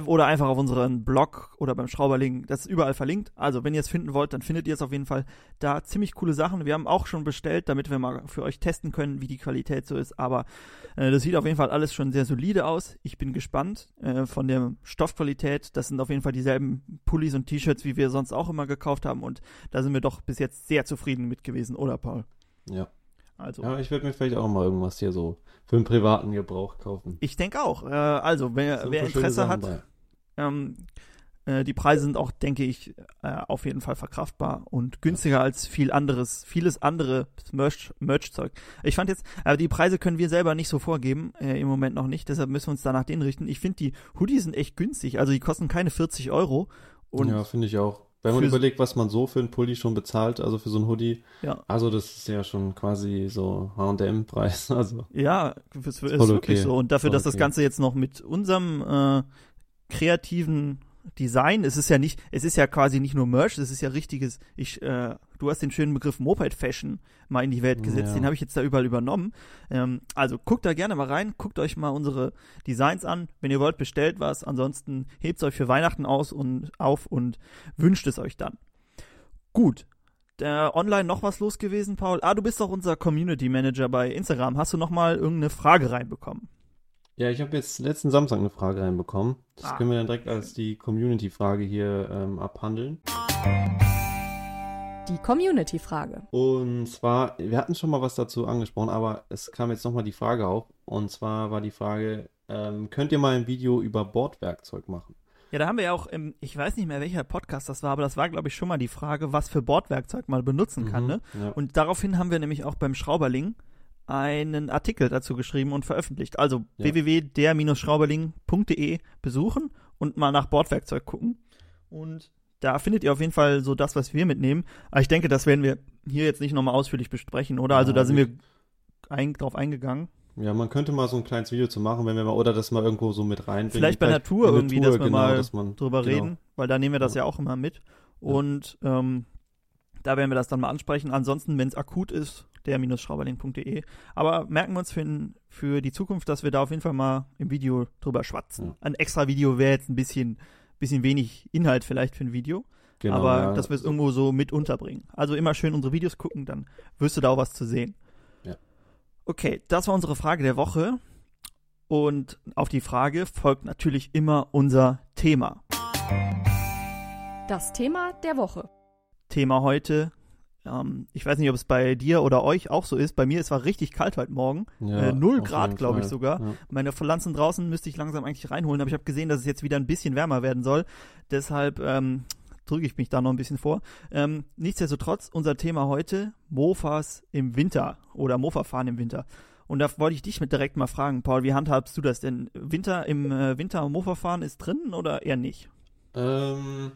[SPEAKER 1] oder einfach auf unseren Blog oder beim Schrauberling, das ist überall verlinkt. Also wenn ihr es finden wollt, dann findet ihr es auf jeden Fall da. Ziemlich coole Sachen. Wir haben auch schon bestellt, damit wir mal für euch testen können, wie die Qualität so ist. Aber äh, das sieht auf jeden Fall alles schon sehr solide aus. Ich bin gespannt äh, von der Stoffqualität. Das sind auf jeden Fall dieselben Pullis und T-Shirts, wie wir sonst auch immer gekauft haben. Und da sind wir doch bis jetzt sehr zufrieden mit gewesen, oder Paul?
[SPEAKER 3] Ja.
[SPEAKER 1] Also.
[SPEAKER 3] ja, ich werde mir vielleicht auch mal irgendwas hier so für einen privaten Gebrauch kaufen.
[SPEAKER 1] Ich denke auch. Äh, also, wer, wer Interesse hat, ähm, äh, die Preise sind auch, denke ich, äh, auf jeden Fall verkraftbar und günstiger als viel anderes, vieles andere Merch- Merch-Zeug. ich fand jetzt, aber die Preise können wir selber nicht so vorgeben, äh, im Moment noch nicht, deshalb müssen wir uns danach denen richten. Ich finde, die Hoodies sind echt günstig, also die kosten keine 40 Euro. Und
[SPEAKER 3] ja, finde ich auch. Wenn man überlegt, was man so für einen Pulli schon bezahlt, also für so ein Hoodie,
[SPEAKER 1] ja,
[SPEAKER 3] also das ist ja schon quasi so H&M-Preis, also
[SPEAKER 1] ja, es ist
[SPEAKER 3] voll
[SPEAKER 1] wirklich
[SPEAKER 3] okay.
[SPEAKER 1] so. Und dafür, dass das
[SPEAKER 3] okay.
[SPEAKER 1] Ganze jetzt noch mit unserem äh, kreativen Design, es ist ja nicht, es ist ja quasi nicht nur Merch, es ist ja richtiges, ich, äh, du hast den schönen Begriff Moped Fashion mal in die Welt gesetzt,
[SPEAKER 3] Ja.
[SPEAKER 1] den habe ich jetzt da überall übernommen. Ähm, also guckt da gerne mal rein, guckt euch mal unsere Designs an. Wenn ihr wollt, bestellt was. Ansonsten hebt es euch für Weihnachten aus und auf und wünscht es euch dann. Gut. äh, online noch was los gewesen, Paul? Ah, du bist doch unser Community Manager bei Instagram. Hast du noch mal irgendeine Frage reinbekommen?
[SPEAKER 3] Ja, ich habe jetzt letzten Samstag eine Frage reinbekommen. Das
[SPEAKER 1] Ah.
[SPEAKER 3] können wir dann direkt als die Community-Frage hier ähm, abhandeln.
[SPEAKER 2] Die Community-Frage.
[SPEAKER 3] Und zwar, wir hatten schon mal was dazu angesprochen, aber es kam jetzt nochmal die Frage auf. Und zwar war die Frage, ähm, könnt ihr mal ein Video über Bordwerkzeug machen?
[SPEAKER 1] Ja, da haben wir ja auch, im, ich weiß nicht mehr, welcher Podcast das war, aber das war, glaube ich, schon mal die Frage, was für Bordwerkzeug man benutzen kann.
[SPEAKER 3] Mhm,
[SPEAKER 1] Ne?
[SPEAKER 3] Ja.
[SPEAKER 1] Und daraufhin haben wir nämlich auch beim Schrauberling einen Artikel dazu geschrieben und veröffentlicht. Also
[SPEAKER 3] Ja.
[SPEAKER 1] www.der-schrauberling.de besuchen und mal nach Bordwerkzeug gucken. Und da findet ihr auf jeden Fall so das, was wir mitnehmen. Aber ich denke, das werden wir hier jetzt nicht nochmal ausführlich besprechen, oder? Also
[SPEAKER 3] Ja,
[SPEAKER 1] da sind wir ein, drauf eingegangen.
[SPEAKER 3] Ja, man könnte mal so ein kleines Video zu machen, wenn wir mal, oder das mal irgendwo so mit reinbringen.
[SPEAKER 1] Vielleicht bei Natur irgendwie, dass wir
[SPEAKER 3] genau,
[SPEAKER 1] mal
[SPEAKER 3] dass man,
[SPEAKER 1] drüber
[SPEAKER 3] genau.
[SPEAKER 1] reden, weil da nehmen wir das ja, auch immer mit. Und ähm, da werden wir das dann mal ansprechen. Ansonsten, wenn es akut ist, der-schrauberling.de. Aber merken wir uns für, für die Zukunft, dass wir da auf jeden Fall mal im Video drüber schwatzen.
[SPEAKER 3] Ja.
[SPEAKER 1] Ein extra Video wäre jetzt ein bisschen, bisschen wenig Inhalt vielleicht für ein Video,
[SPEAKER 3] Genau,
[SPEAKER 1] aber
[SPEAKER 3] ja.
[SPEAKER 1] dass wir es irgendwo so mit unterbringen. Also immer schön unsere Videos gucken, dann wirst du da auch was zu sehen.
[SPEAKER 3] Ja.
[SPEAKER 1] Okay, das war unsere Frage der Woche. Und auf die Frage folgt natürlich immer unser Thema.
[SPEAKER 2] Das Thema der Woche.
[SPEAKER 1] Thema heute. Ähm, ich weiß nicht, ob es bei dir oder euch auch so ist. Bei mir, es war richtig kalt heute Morgen.
[SPEAKER 3] Ja,
[SPEAKER 1] äh, null
[SPEAKER 3] auf
[SPEAKER 1] Grad,
[SPEAKER 3] jeden
[SPEAKER 1] glaube ich sogar.
[SPEAKER 3] Ja.
[SPEAKER 1] Meine Pflanzen draußen müsste ich langsam eigentlich reinholen, aber ich habe gesehen, dass es jetzt wieder ein bisschen wärmer werden soll. Deshalb ähm, drücke ich mich da noch ein bisschen vor. Ähm, nichtsdestotrotz, unser Thema heute, Mofas im Winter oder Mofa-Fahren im Winter. Und da wollte ich dich mit direkt mal fragen, Paul, wie handhabst du das denn? Winter im äh, Winter Mofa-Fahren ist drin oder eher nicht?
[SPEAKER 3] Ähm,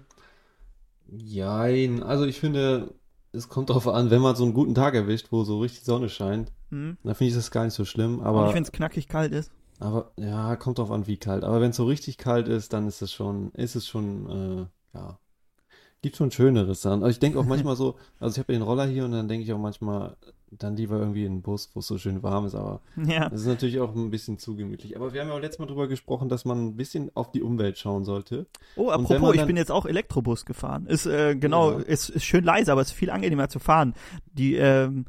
[SPEAKER 3] jein. Also ich finde, es kommt darauf an, wenn man so einen guten Tag erwischt, wo so richtig Sonne scheint,
[SPEAKER 1] Hm?
[SPEAKER 3] dann finde ich das gar nicht so schlimm.
[SPEAKER 1] Und
[SPEAKER 3] Aber,
[SPEAKER 1] nicht, wenn es knackig kalt ist.
[SPEAKER 3] aber ja, kommt drauf an, wie kalt. Aber wenn es so richtig kalt ist, dann ist es schon, ist es schon, äh, ja, gibt schon Schöneres dann. Also ich denke auch manchmal so, also ich habe den Roller hier und dann denke ich auch manchmal, dann lieber irgendwie in den Bus, wo es so schön warm ist. Aber
[SPEAKER 1] Ja.
[SPEAKER 3] das ist natürlich auch ein bisschen zu gemütlich. Aber wir haben ja auch letztes Mal drüber gesprochen, dass man ein bisschen auf die Umwelt schauen sollte.
[SPEAKER 1] Oh, apropos, ich bin jetzt auch Elektrobus gefahren. Ist äh, genau,
[SPEAKER 3] Ja.
[SPEAKER 1] ist, ist schön leise, aber ist viel angenehmer zu fahren. Die ähm,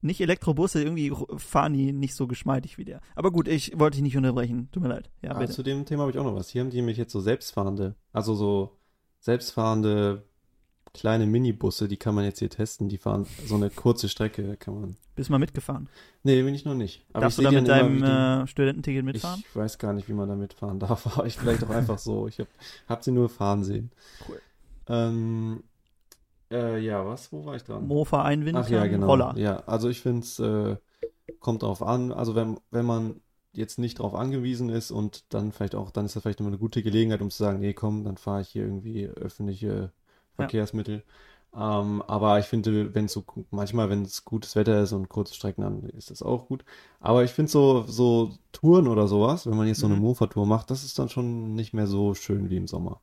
[SPEAKER 1] nicht Elektrobusse irgendwie fahren die nicht so geschmeidig wie der. Aber gut, ich wollte dich nicht unterbrechen. Tut mir leid. Ja,
[SPEAKER 3] Ah, zu dem Thema habe ich auch noch was. Hier haben die nämlich jetzt so selbstfahrende, also so selbstfahrende kleine Minibusse, die kann man jetzt hier testen. Die fahren so eine kurze Strecke, kann man.
[SPEAKER 1] Bist mal mitgefahren.
[SPEAKER 3] Nee, bin ich noch nicht. Aber
[SPEAKER 1] Darfst du da mit deinem äh, Studententicket mitfahren?
[SPEAKER 3] Ich weiß gar nicht, wie man da mitfahren darf, aber ich vielleicht auch einfach so. Ich habe hab sie nur fahren sehen.
[SPEAKER 1] Cool.
[SPEAKER 3] Ähm, äh, ja, was? Wo war ich dran?
[SPEAKER 1] Mofa einwinden,
[SPEAKER 3] Ach ja, genau.
[SPEAKER 1] Roller.
[SPEAKER 3] Ja, also ich finde es äh, kommt drauf an. Also wenn, wenn man jetzt nicht drauf angewiesen ist und dann vielleicht auch, dann ist das vielleicht immer eine gute Gelegenheit, um zu sagen, nee, komm, dann fahre ich hier irgendwie öffentliche Verkehrsmittel. Ähm, aber ich finde, wenn es so manchmal, wenn es gutes Wetter ist und kurze Strecken, dann ist das auch gut. Aber ich finde so so Touren oder sowas, wenn man jetzt so eine
[SPEAKER 1] Mhm.
[SPEAKER 3] Mofa-Tour macht, das ist dann schon nicht mehr so schön wie im Sommer.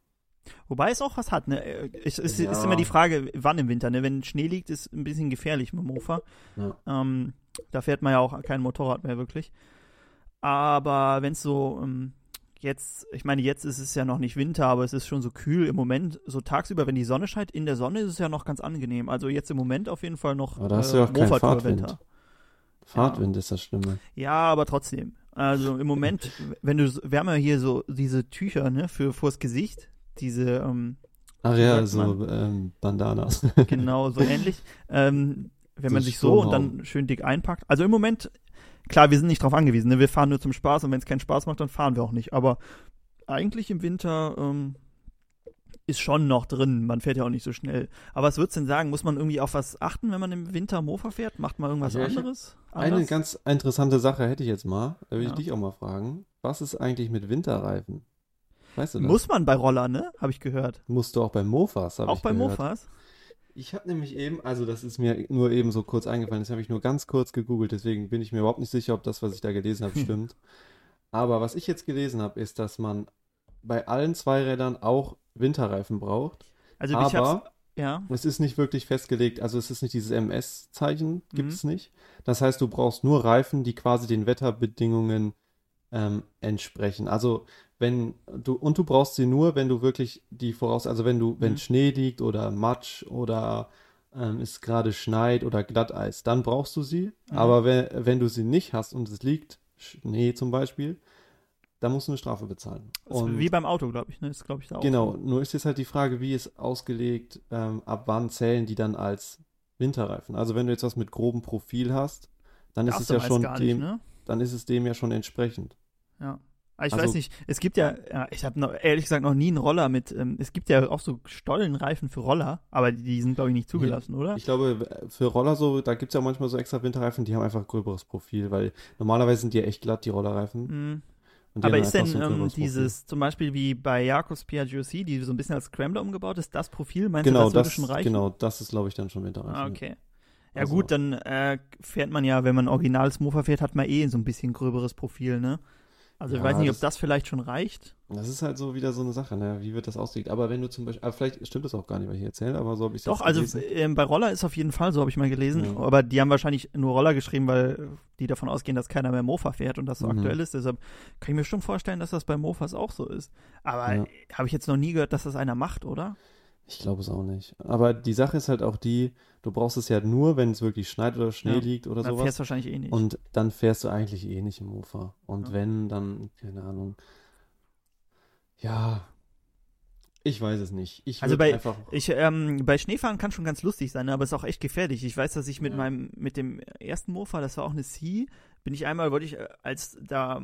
[SPEAKER 1] Wobei es auch was hat, ne? Äh, Es ist,
[SPEAKER 3] Ja.
[SPEAKER 1] ist immer die Frage, wann im Winter, ne? Wenn Schnee liegt, ist ein bisschen gefährlich mit dem Mofa.
[SPEAKER 3] Ja.
[SPEAKER 1] Ähm, da fährt man ja auch kein Motorrad mehr wirklich. Aber wenn es so ähm, jetzt, ich meine, jetzt ist es ja noch nicht Winter, aber es ist schon so kühl im Moment. So tagsüber, wenn die Sonne scheint, in der Sonne ist es ja noch ganz angenehm. Also jetzt im Moment auf jeden Fall noch
[SPEAKER 3] Aber da hast du ja auch keinen
[SPEAKER 1] Mofa-Tour-Winter.
[SPEAKER 3] Fahrtwind. Fahrtwind ist das Schlimme.
[SPEAKER 1] Ja, aber trotzdem. Also im Moment, wenn du, wir haben ja hier so diese Tücher, ne, für vors Gesicht, diese, ähm,
[SPEAKER 3] Ach ja, so ähm, Bandanas.
[SPEAKER 1] genau so ähnlich. Ähm, wenn
[SPEAKER 3] So
[SPEAKER 1] man sich so und dann schön dick einpackt. Also im Moment, klar, wir sind nicht drauf angewiesen, ne? wir fahren nur zum Spaß und wenn es keinen Spaß macht, dann fahren wir auch nicht. Aber eigentlich im Winter ähm, ist schon noch drin, man fährt ja auch nicht so schnell. Aber was würdest du denn sagen, muss man irgendwie auf was achten, wenn man im Winter Mofa fährt? Macht man irgendwas
[SPEAKER 3] Ja, hab
[SPEAKER 1] anderes?
[SPEAKER 3] Eine
[SPEAKER 1] Anders?
[SPEAKER 3] ganz interessante Sache hätte ich jetzt mal. Da will
[SPEAKER 1] Ja.
[SPEAKER 3] ich dich auch mal fragen. Was ist eigentlich mit Winterreifen? Weißt du das?
[SPEAKER 1] Muss man bei Roller, ne? Habe ich gehört.
[SPEAKER 3] Musst du auch bei Mofas, habe
[SPEAKER 1] Auch
[SPEAKER 3] ich
[SPEAKER 1] bei
[SPEAKER 3] gehört.
[SPEAKER 1] Mofas?
[SPEAKER 3] Ich habe nämlich eben, also das ist mir nur eben so kurz eingefallen, das habe ich nur ganz kurz gegoogelt, deswegen bin ich mir überhaupt nicht sicher, ob das, was ich da gelesen habe, stimmt. Aber was ich jetzt gelesen habe, ist, dass man bei allen Zweirädern auch Winterreifen braucht.
[SPEAKER 1] Also
[SPEAKER 3] aber
[SPEAKER 1] ja.
[SPEAKER 3] es ist nicht wirklich festgelegt, also es ist nicht dieses MS-Zeichen, gibt
[SPEAKER 1] Mhm.
[SPEAKER 3] es nicht. Das heißt, du brauchst nur Reifen, die quasi den Wetterbedingungen ähm, entsprechen. Also wenn du, und du brauchst sie nur, wenn du wirklich die voraus, also wenn du, wenn
[SPEAKER 1] Mhm.
[SPEAKER 3] Schnee liegt oder Matsch oder ähm, es gerade schneit oder Glatteis, dann brauchst du sie.
[SPEAKER 1] Mhm.
[SPEAKER 3] Aber wenn, wenn du sie nicht hast und es liegt Schnee zum Beispiel, dann musst du eine Strafe bezahlen.
[SPEAKER 1] Ist
[SPEAKER 3] Und
[SPEAKER 1] wie beim Auto, glaube ich, ne? Ist, glaube ich, da auch.
[SPEAKER 3] genau, nur ist jetzt halt die Frage, wie ist ausgelegt, ähm, ab wann zählen die dann als Winterreifen. Also wenn du jetzt was mit grobem Profil hast, dann ist
[SPEAKER 1] Darfst
[SPEAKER 3] es
[SPEAKER 1] du
[SPEAKER 3] ja schon dem,
[SPEAKER 1] nicht, ne?
[SPEAKER 3] dann ist es dem ja schon entsprechend.
[SPEAKER 1] Ja. Aber ich
[SPEAKER 3] Also-
[SPEAKER 1] weiß nicht, es gibt ja, ja ich habe ehrlich gesagt noch nie einen Roller mit, ähm, es gibt ja auch so Stollenreifen für Roller, aber die, die sind, glaube ich, nicht zugelassen, oder?
[SPEAKER 3] Ich glaube, für Roller so, da gibt es ja manchmal so extra Winterreifen, die haben einfach gröberes Profil, weil normalerweise sind die ja echt glatt, die Rollerreifen.
[SPEAKER 1] Mhm. Aber ist denn
[SPEAKER 3] so
[SPEAKER 1] ähm, dieses, zum Beispiel wie bei Jakobs PRGOC, die so ein bisschen als Scrambler umgebaut ist, das Profil, meinst du,
[SPEAKER 3] Genau,
[SPEAKER 1] das würde
[SPEAKER 3] das,
[SPEAKER 1] schon reichen?
[SPEAKER 3] genau, das ist, glaube ich, dann schon Winterreifen.
[SPEAKER 1] Ah, okay. Ja
[SPEAKER 3] Also-
[SPEAKER 1] gut, dann äh, fährt man ja, wenn man originales Mofa fährt, hat man eh so ein bisschen gröberes Profil, ne? Also ich
[SPEAKER 3] Ja,
[SPEAKER 1] weiß nicht, ob
[SPEAKER 3] das-
[SPEAKER 1] das vielleicht schon reicht.
[SPEAKER 3] Das ist halt so wieder so eine Sache, ne? Wie wird das ausgelegt? Aber wenn du zum Beispiel, aber vielleicht stimmt das auch gar nicht, was ich erzähle, aber so habe ich
[SPEAKER 1] Doch, also ähm, bei Roller ist auf jeden Fall so, habe ich mal gelesen.
[SPEAKER 3] Ja.
[SPEAKER 1] Aber die haben wahrscheinlich nur Roller geschrieben, weil äh, die davon ausgehen, dass keiner mehr Mofa fährt und das so
[SPEAKER 3] Mhm.
[SPEAKER 1] aktuell ist. Deshalb kann ich mir schon vorstellen, dass das bei Mofas auch so ist. Aber
[SPEAKER 3] Ja.
[SPEAKER 1] habe ich jetzt noch nie gehört, dass das einer macht, oder?
[SPEAKER 3] Ich glaube es auch nicht. Aber die Sache ist halt auch die, du brauchst es ja nur, wenn es wirklich schneit oder Schnee
[SPEAKER 1] Ja.
[SPEAKER 3] liegt oder
[SPEAKER 1] Dann
[SPEAKER 3] sowas.
[SPEAKER 1] fährst du wahrscheinlich eh nicht.
[SPEAKER 3] Und dann fährst du eigentlich eh nicht im Mofa. Und
[SPEAKER 1] Ja.
[SPEAKER 3] wenn, dann, keine Ahnung. Ja, ich weiß es nicht. Ich
[SPEAKER 1] Also bei-
[SPEAKER 3] einfach.
[SPEAKER 1] Ich, ähm, bei Schneefahren kann schon ganz lustig sein, ne, aber ist auch echt gefährlich. Ich weiß, dass ich mit
[SPEAKER 3] Ja.
[SPEAKER 1] meinem, mit dem ersten Mofa, das war auch eine C, bin ich einmal, wollte ich, äh, als da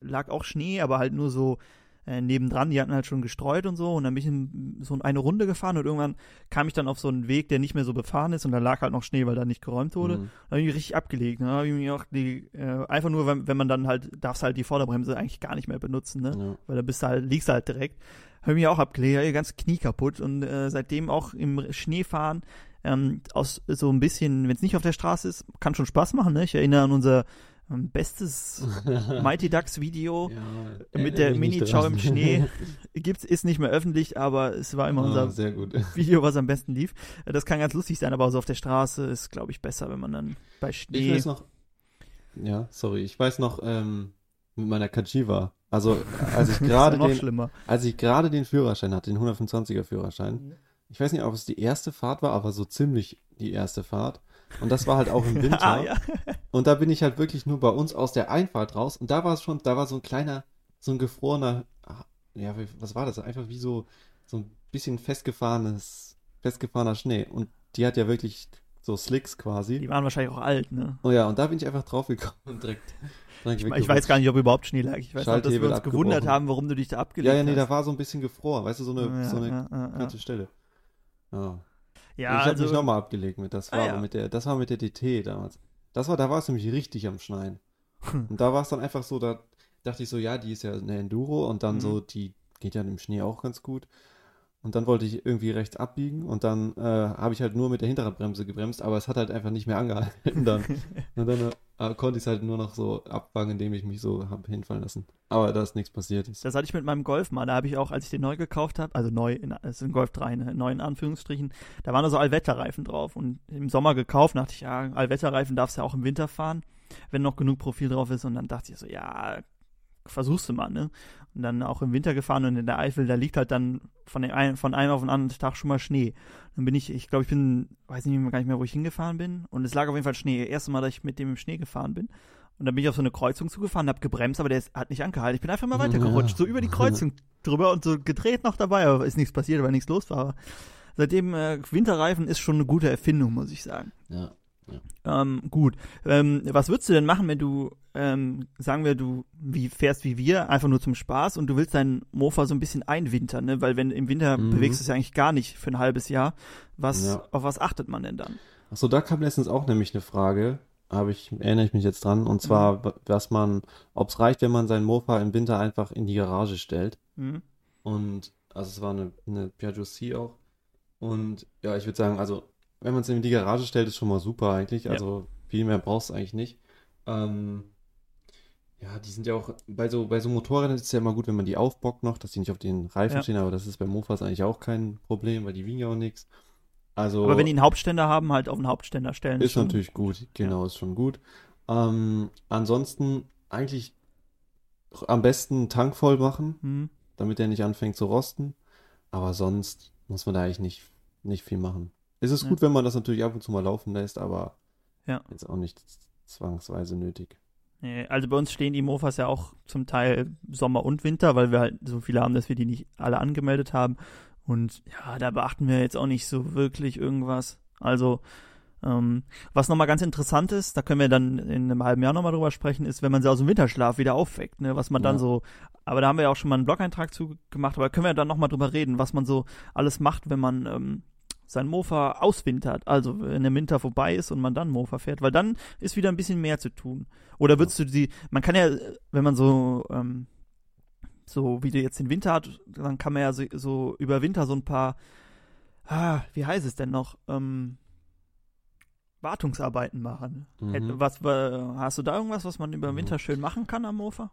[SPEAKER 1] lag auch Schnee, aber halt nur so äh, nebendran, die hatten halt schon gestreut und so und dann bin ich in, so eine Runde gefahren und irgendwann kam ich dann auf so einen Weg, der nicht mehr so befahren ist und da lag halt noch Schnee, weil da nicht geräumt wurde.
[SPEAKER 3] Mhm.
[SPEAKER 1] Da habe ich mich richtig abgelegt. Ne? Da habe ich mich auch die, äh, einfach nur, wenn, wenn man dann halt, darfst halt die Vorderbremse eigentlich gar nicht mehr benutzen, ne?
[SPEAKER 3] Ja.
[SPEAKER 1] weil da bist du halt, liegst du halt direkt. Habe mich auch abgelegt, ja, ganz Knie kaputt und äh, seitdem auch im Schnee fahren, ähm, aus so ein bisschen, wenn es nicht auf der Straße ist, kann schon Spaß machen, ne? Ich erinnere an unser bestes Mighty Ducks Video
[SPEAKER 3] Ja,
[SPEAKER 1] mit der Mini-Chow im Schnee. Gibt's, ist nicht mehr öffentlich, aber es war immer
[SPEAKER 3] Ah,
[SPEAKER 1] unser. Video, was am besten lief. Das kann ganz lustig sein, aber also auf der Straße ist, glaube ich, besser, wenn man dann bei
[SPEAKER 3] Ich
[SPEAKER 1] Schnee.
[SPEAKER 3] weiß noch, ja, sorry, ich weiß noch, ähm, mit meiner Kajiva, also als ich gerade den,
[SPEAKER 1] schlimmer.
[SPEAKER 3] als ich gerade den Führerschein hatte, den 125er Führerschein,
[SPEAKER 1] Mhm.
[SPEAKER 3] ich weiß nicht, ob es die erste Fahrt war, aber so ziemlich die erste Fahrt. Und das war halt auch im Winter.
[SPEAKER 1] ah, ja.
[SPEAKER 3] Und da bin ich halt wirklich nur bei uns aus der Einfahrt raus. Und da war es schon, da war so ein kleiner, so ein gefrorener, ah, ja, was war das? Einfach wie so, so ein bisschen festgefahrenes, festgefahrener Schnee. Und die hat ja wirklich so Slicks quasi.
[SPEAKER 1] Die waren wahrscheinlich auch alt, ne?
[SPEAKER 3] Oh ja, und da bin ich einfach draufgekommen und direkt, direkt
[SPEAKER 1] Ich, ich weiß gar nicht, ob überhaupt Schnee lag. Ich weiß noch, dass wir uns gewundert
[SPEAKER 3] abgebrochen.
[SPEAKER 1] haben, warum du dich da abgelegt
[SPEAKER 3] Ja, ja, nee,
[SPEAKER 1] hast.
[SPEAKER 3] da war so ein bisschen gefroren, weißt du, so eine,
[SPEAKER 1] ja,
[SPEAKER 3] so eine
[SPEAKER 1] ja, ja,
[SPEAKER 3] Stelle. Ja.
[SPEAKER 1] ja,
[SPEAKER 3] ich habe
[SPEAKER 1] also,
[SPEAKER 3] mich nochmal abgelegt mit, das
[SPEAKER 1] Ah,
[SPEAKER 3] war
[SPEAKER 1] ja.
[SPEAKER 3] mit der, das war mit der DT damals. Das war, da war es nämlich richtig am Schneien. Und da war es dann einfach so, da dachte ich so, ja, die ist ja eine Enduro und dann
[SPEAKER 1] Mhm.
[SPEAKER 3] so, die geht ja im Schnee auch ganz gut. Und dann wollte ich irgendwie rechts abbiegen und dann äh, habe ich halt nur mit der Hinterradbremse gebremst, aber es hat halt einfach nicht mehr angehalten dann. und dann äh, konnte ich es halt nur noch so abfangen, indem ich mich so habe hinfallen lassen. Aber da ist nichts passiert.
[SPEAKER 1] das hatte ich mit meinem Golf mal. Da habe ich auch, als ich den neu gekauft habe, also neu, in, es ist ein Golf 3, ne, neu in Anführungsstrichen, da waren da so Allwetterreifen drauf. Und im Sommer gekauft, dachte ich, ja, Allwetterreifen darfst du ja auch im Winter fahren, wenn noch genug Profil drauf ist. Und dann dachte ich so, ja, versuchst du mal, ne? Und dann auch im Winter gefahren und in der Eifel, da liegt halt dann von, einen, von einem auf den anderen Tag schon mal Schnee. Dann bin ich, ich glaube, ich bin, weiß nicht mehr, gar nicht mehr, wo ich hingefahren bin. Und es lag auf jeden Fall Schnee. Erste Mal, dass ich mit dem im Schnee gefahren bin. Und dann bin ich auf so eine Kreuzung zugefahren, hab gebremst, aber der ist, hat nicht angehalten. Ich bin einfach mal weitergerutscht, so über die Kreuzung drüber und so gedreht noch dabei, aber ist nichts passiert, weil nichts los war. Aber seitdem äh, Winterreifen ist schon eine gute Erfindung, muss ich sagen.
[SPEAKER 3] Ja.
[SPEAKER 1] Ähm, gut. Ähm, was würdest du denn machen, wenn du, ähm, sagen wir, du wie fährst wie wir, einfach nur zum Spaß und du willst deinen Mofa so ein bisschen einwintern, ne? Weil wenn im Winter
[SPEAKER 3] Mhm.
[SPEAKER 1] bewegst du es ja eigentlich gar nicht für ein halbes Jahr. Was,
[SPEAKER 3] Ja.
[SPEAKER 1] auf was achtet man denn dann?
[SPEAKER 3] Achso, da kam letztens auch nämlich eine Frage, habe ich, erinnere ich mich jetzt dran, und zwar, w- was man, ob es reicht, wenn man seinen Mofa im Winter einfach in die Garage stellt.
[SPEAKER 1] Hm?
[SPEAKER 3] Und, also es war eine, eine Piaggio C auch. Und ja, ich würde sagen, also, wenn man es in die Garage stellt, ist schon mal super eigentlich.
[SPEAKER 1] Ja.
[SPEAKER 3] Also, viel mehr brauchst du eigentlich nicht. Ähm, ja, die sind ja auch, bei so, bei so Motorrädern ist es ja immer gut, wenn man die aufbockt noch, dass die nicht auf den Reifen
[SPEAKER 1] Ja.
[SPEAKER 3] stehen, aber das ist bei Mofas eigentlich auch kein Problem, weil die wiegen ja auch nichts. Also,
[SPEAKER 1] Aber wenn die einen Hauptständer haben, halt auf einen Hauptständer stellen.
[SPEAKER 3] ist
[SPEAKER 1] schon-
[SPEAKER 3] natürlich gut, genau, ist schon gut. Ähm, ansonsten eigentlich am besten einen Tank voll machen,
[SPEAKER 1] Hm?
[SPEAKER 3] damit der nicht anfängt zu rosten. Aber sonst muss man da eigentlich nicht, nicht viel machen. Es ist
[SPEAKER 1] Ja.
[SPEAKER 3] gut, wenn man das natürlich ab und zu mal laufen lässt, aber
[SPEAKER 1] Ja.
[SPEAKER 3] jetzt auch nicht zwangsweise nötig.
[SPEAKER 1] Also bei uns stehen die Mofas ja auch zum Teil Sommer und Winter, weil wir halt so viele haben, dass wir die nicht alle angemeldet haben. Und ja, da beachten wir jetzt auch nicht so wirklich irgendwas. Also, ähm, was nochmal ganz interessant ist, da können wir dann in einem halben Jahr nochmal drüber sprechen, ist, wenn man sie aus dem Winterschlaf wieder aufweckt, ne, was man dann
[SPEAKER 3] Ja.
[SPEAKER 1] so, aber da haben wir ja auch schon mal einen Blog-Eintrag zu gemacht, aber können wir dann nochmal drüber reden, was man so alles macht, wenn man ähm, sein Mofa auswintert, also wenn der Winter vorbei ist und man dann Mofa fährt, weil dann ist wieder ein bisschen mehr zu tun. Oder würdest du sie, man kann ja, wenn man so, ähm, so wie du jetzt den Winter hat, dann kann man ja so, so über Winter so ein paar, ah, wie heißt es denn noch, ähm, Wartungsarbeiten machen.
[SPEAKER 3] Mhm.
[SPEAKER 1] Was, wa- hast du da irgendwas, was man über den
[SPEAKER 3] Mhm.
[SPEAKER 1] Winter schön machen kann am Mofa?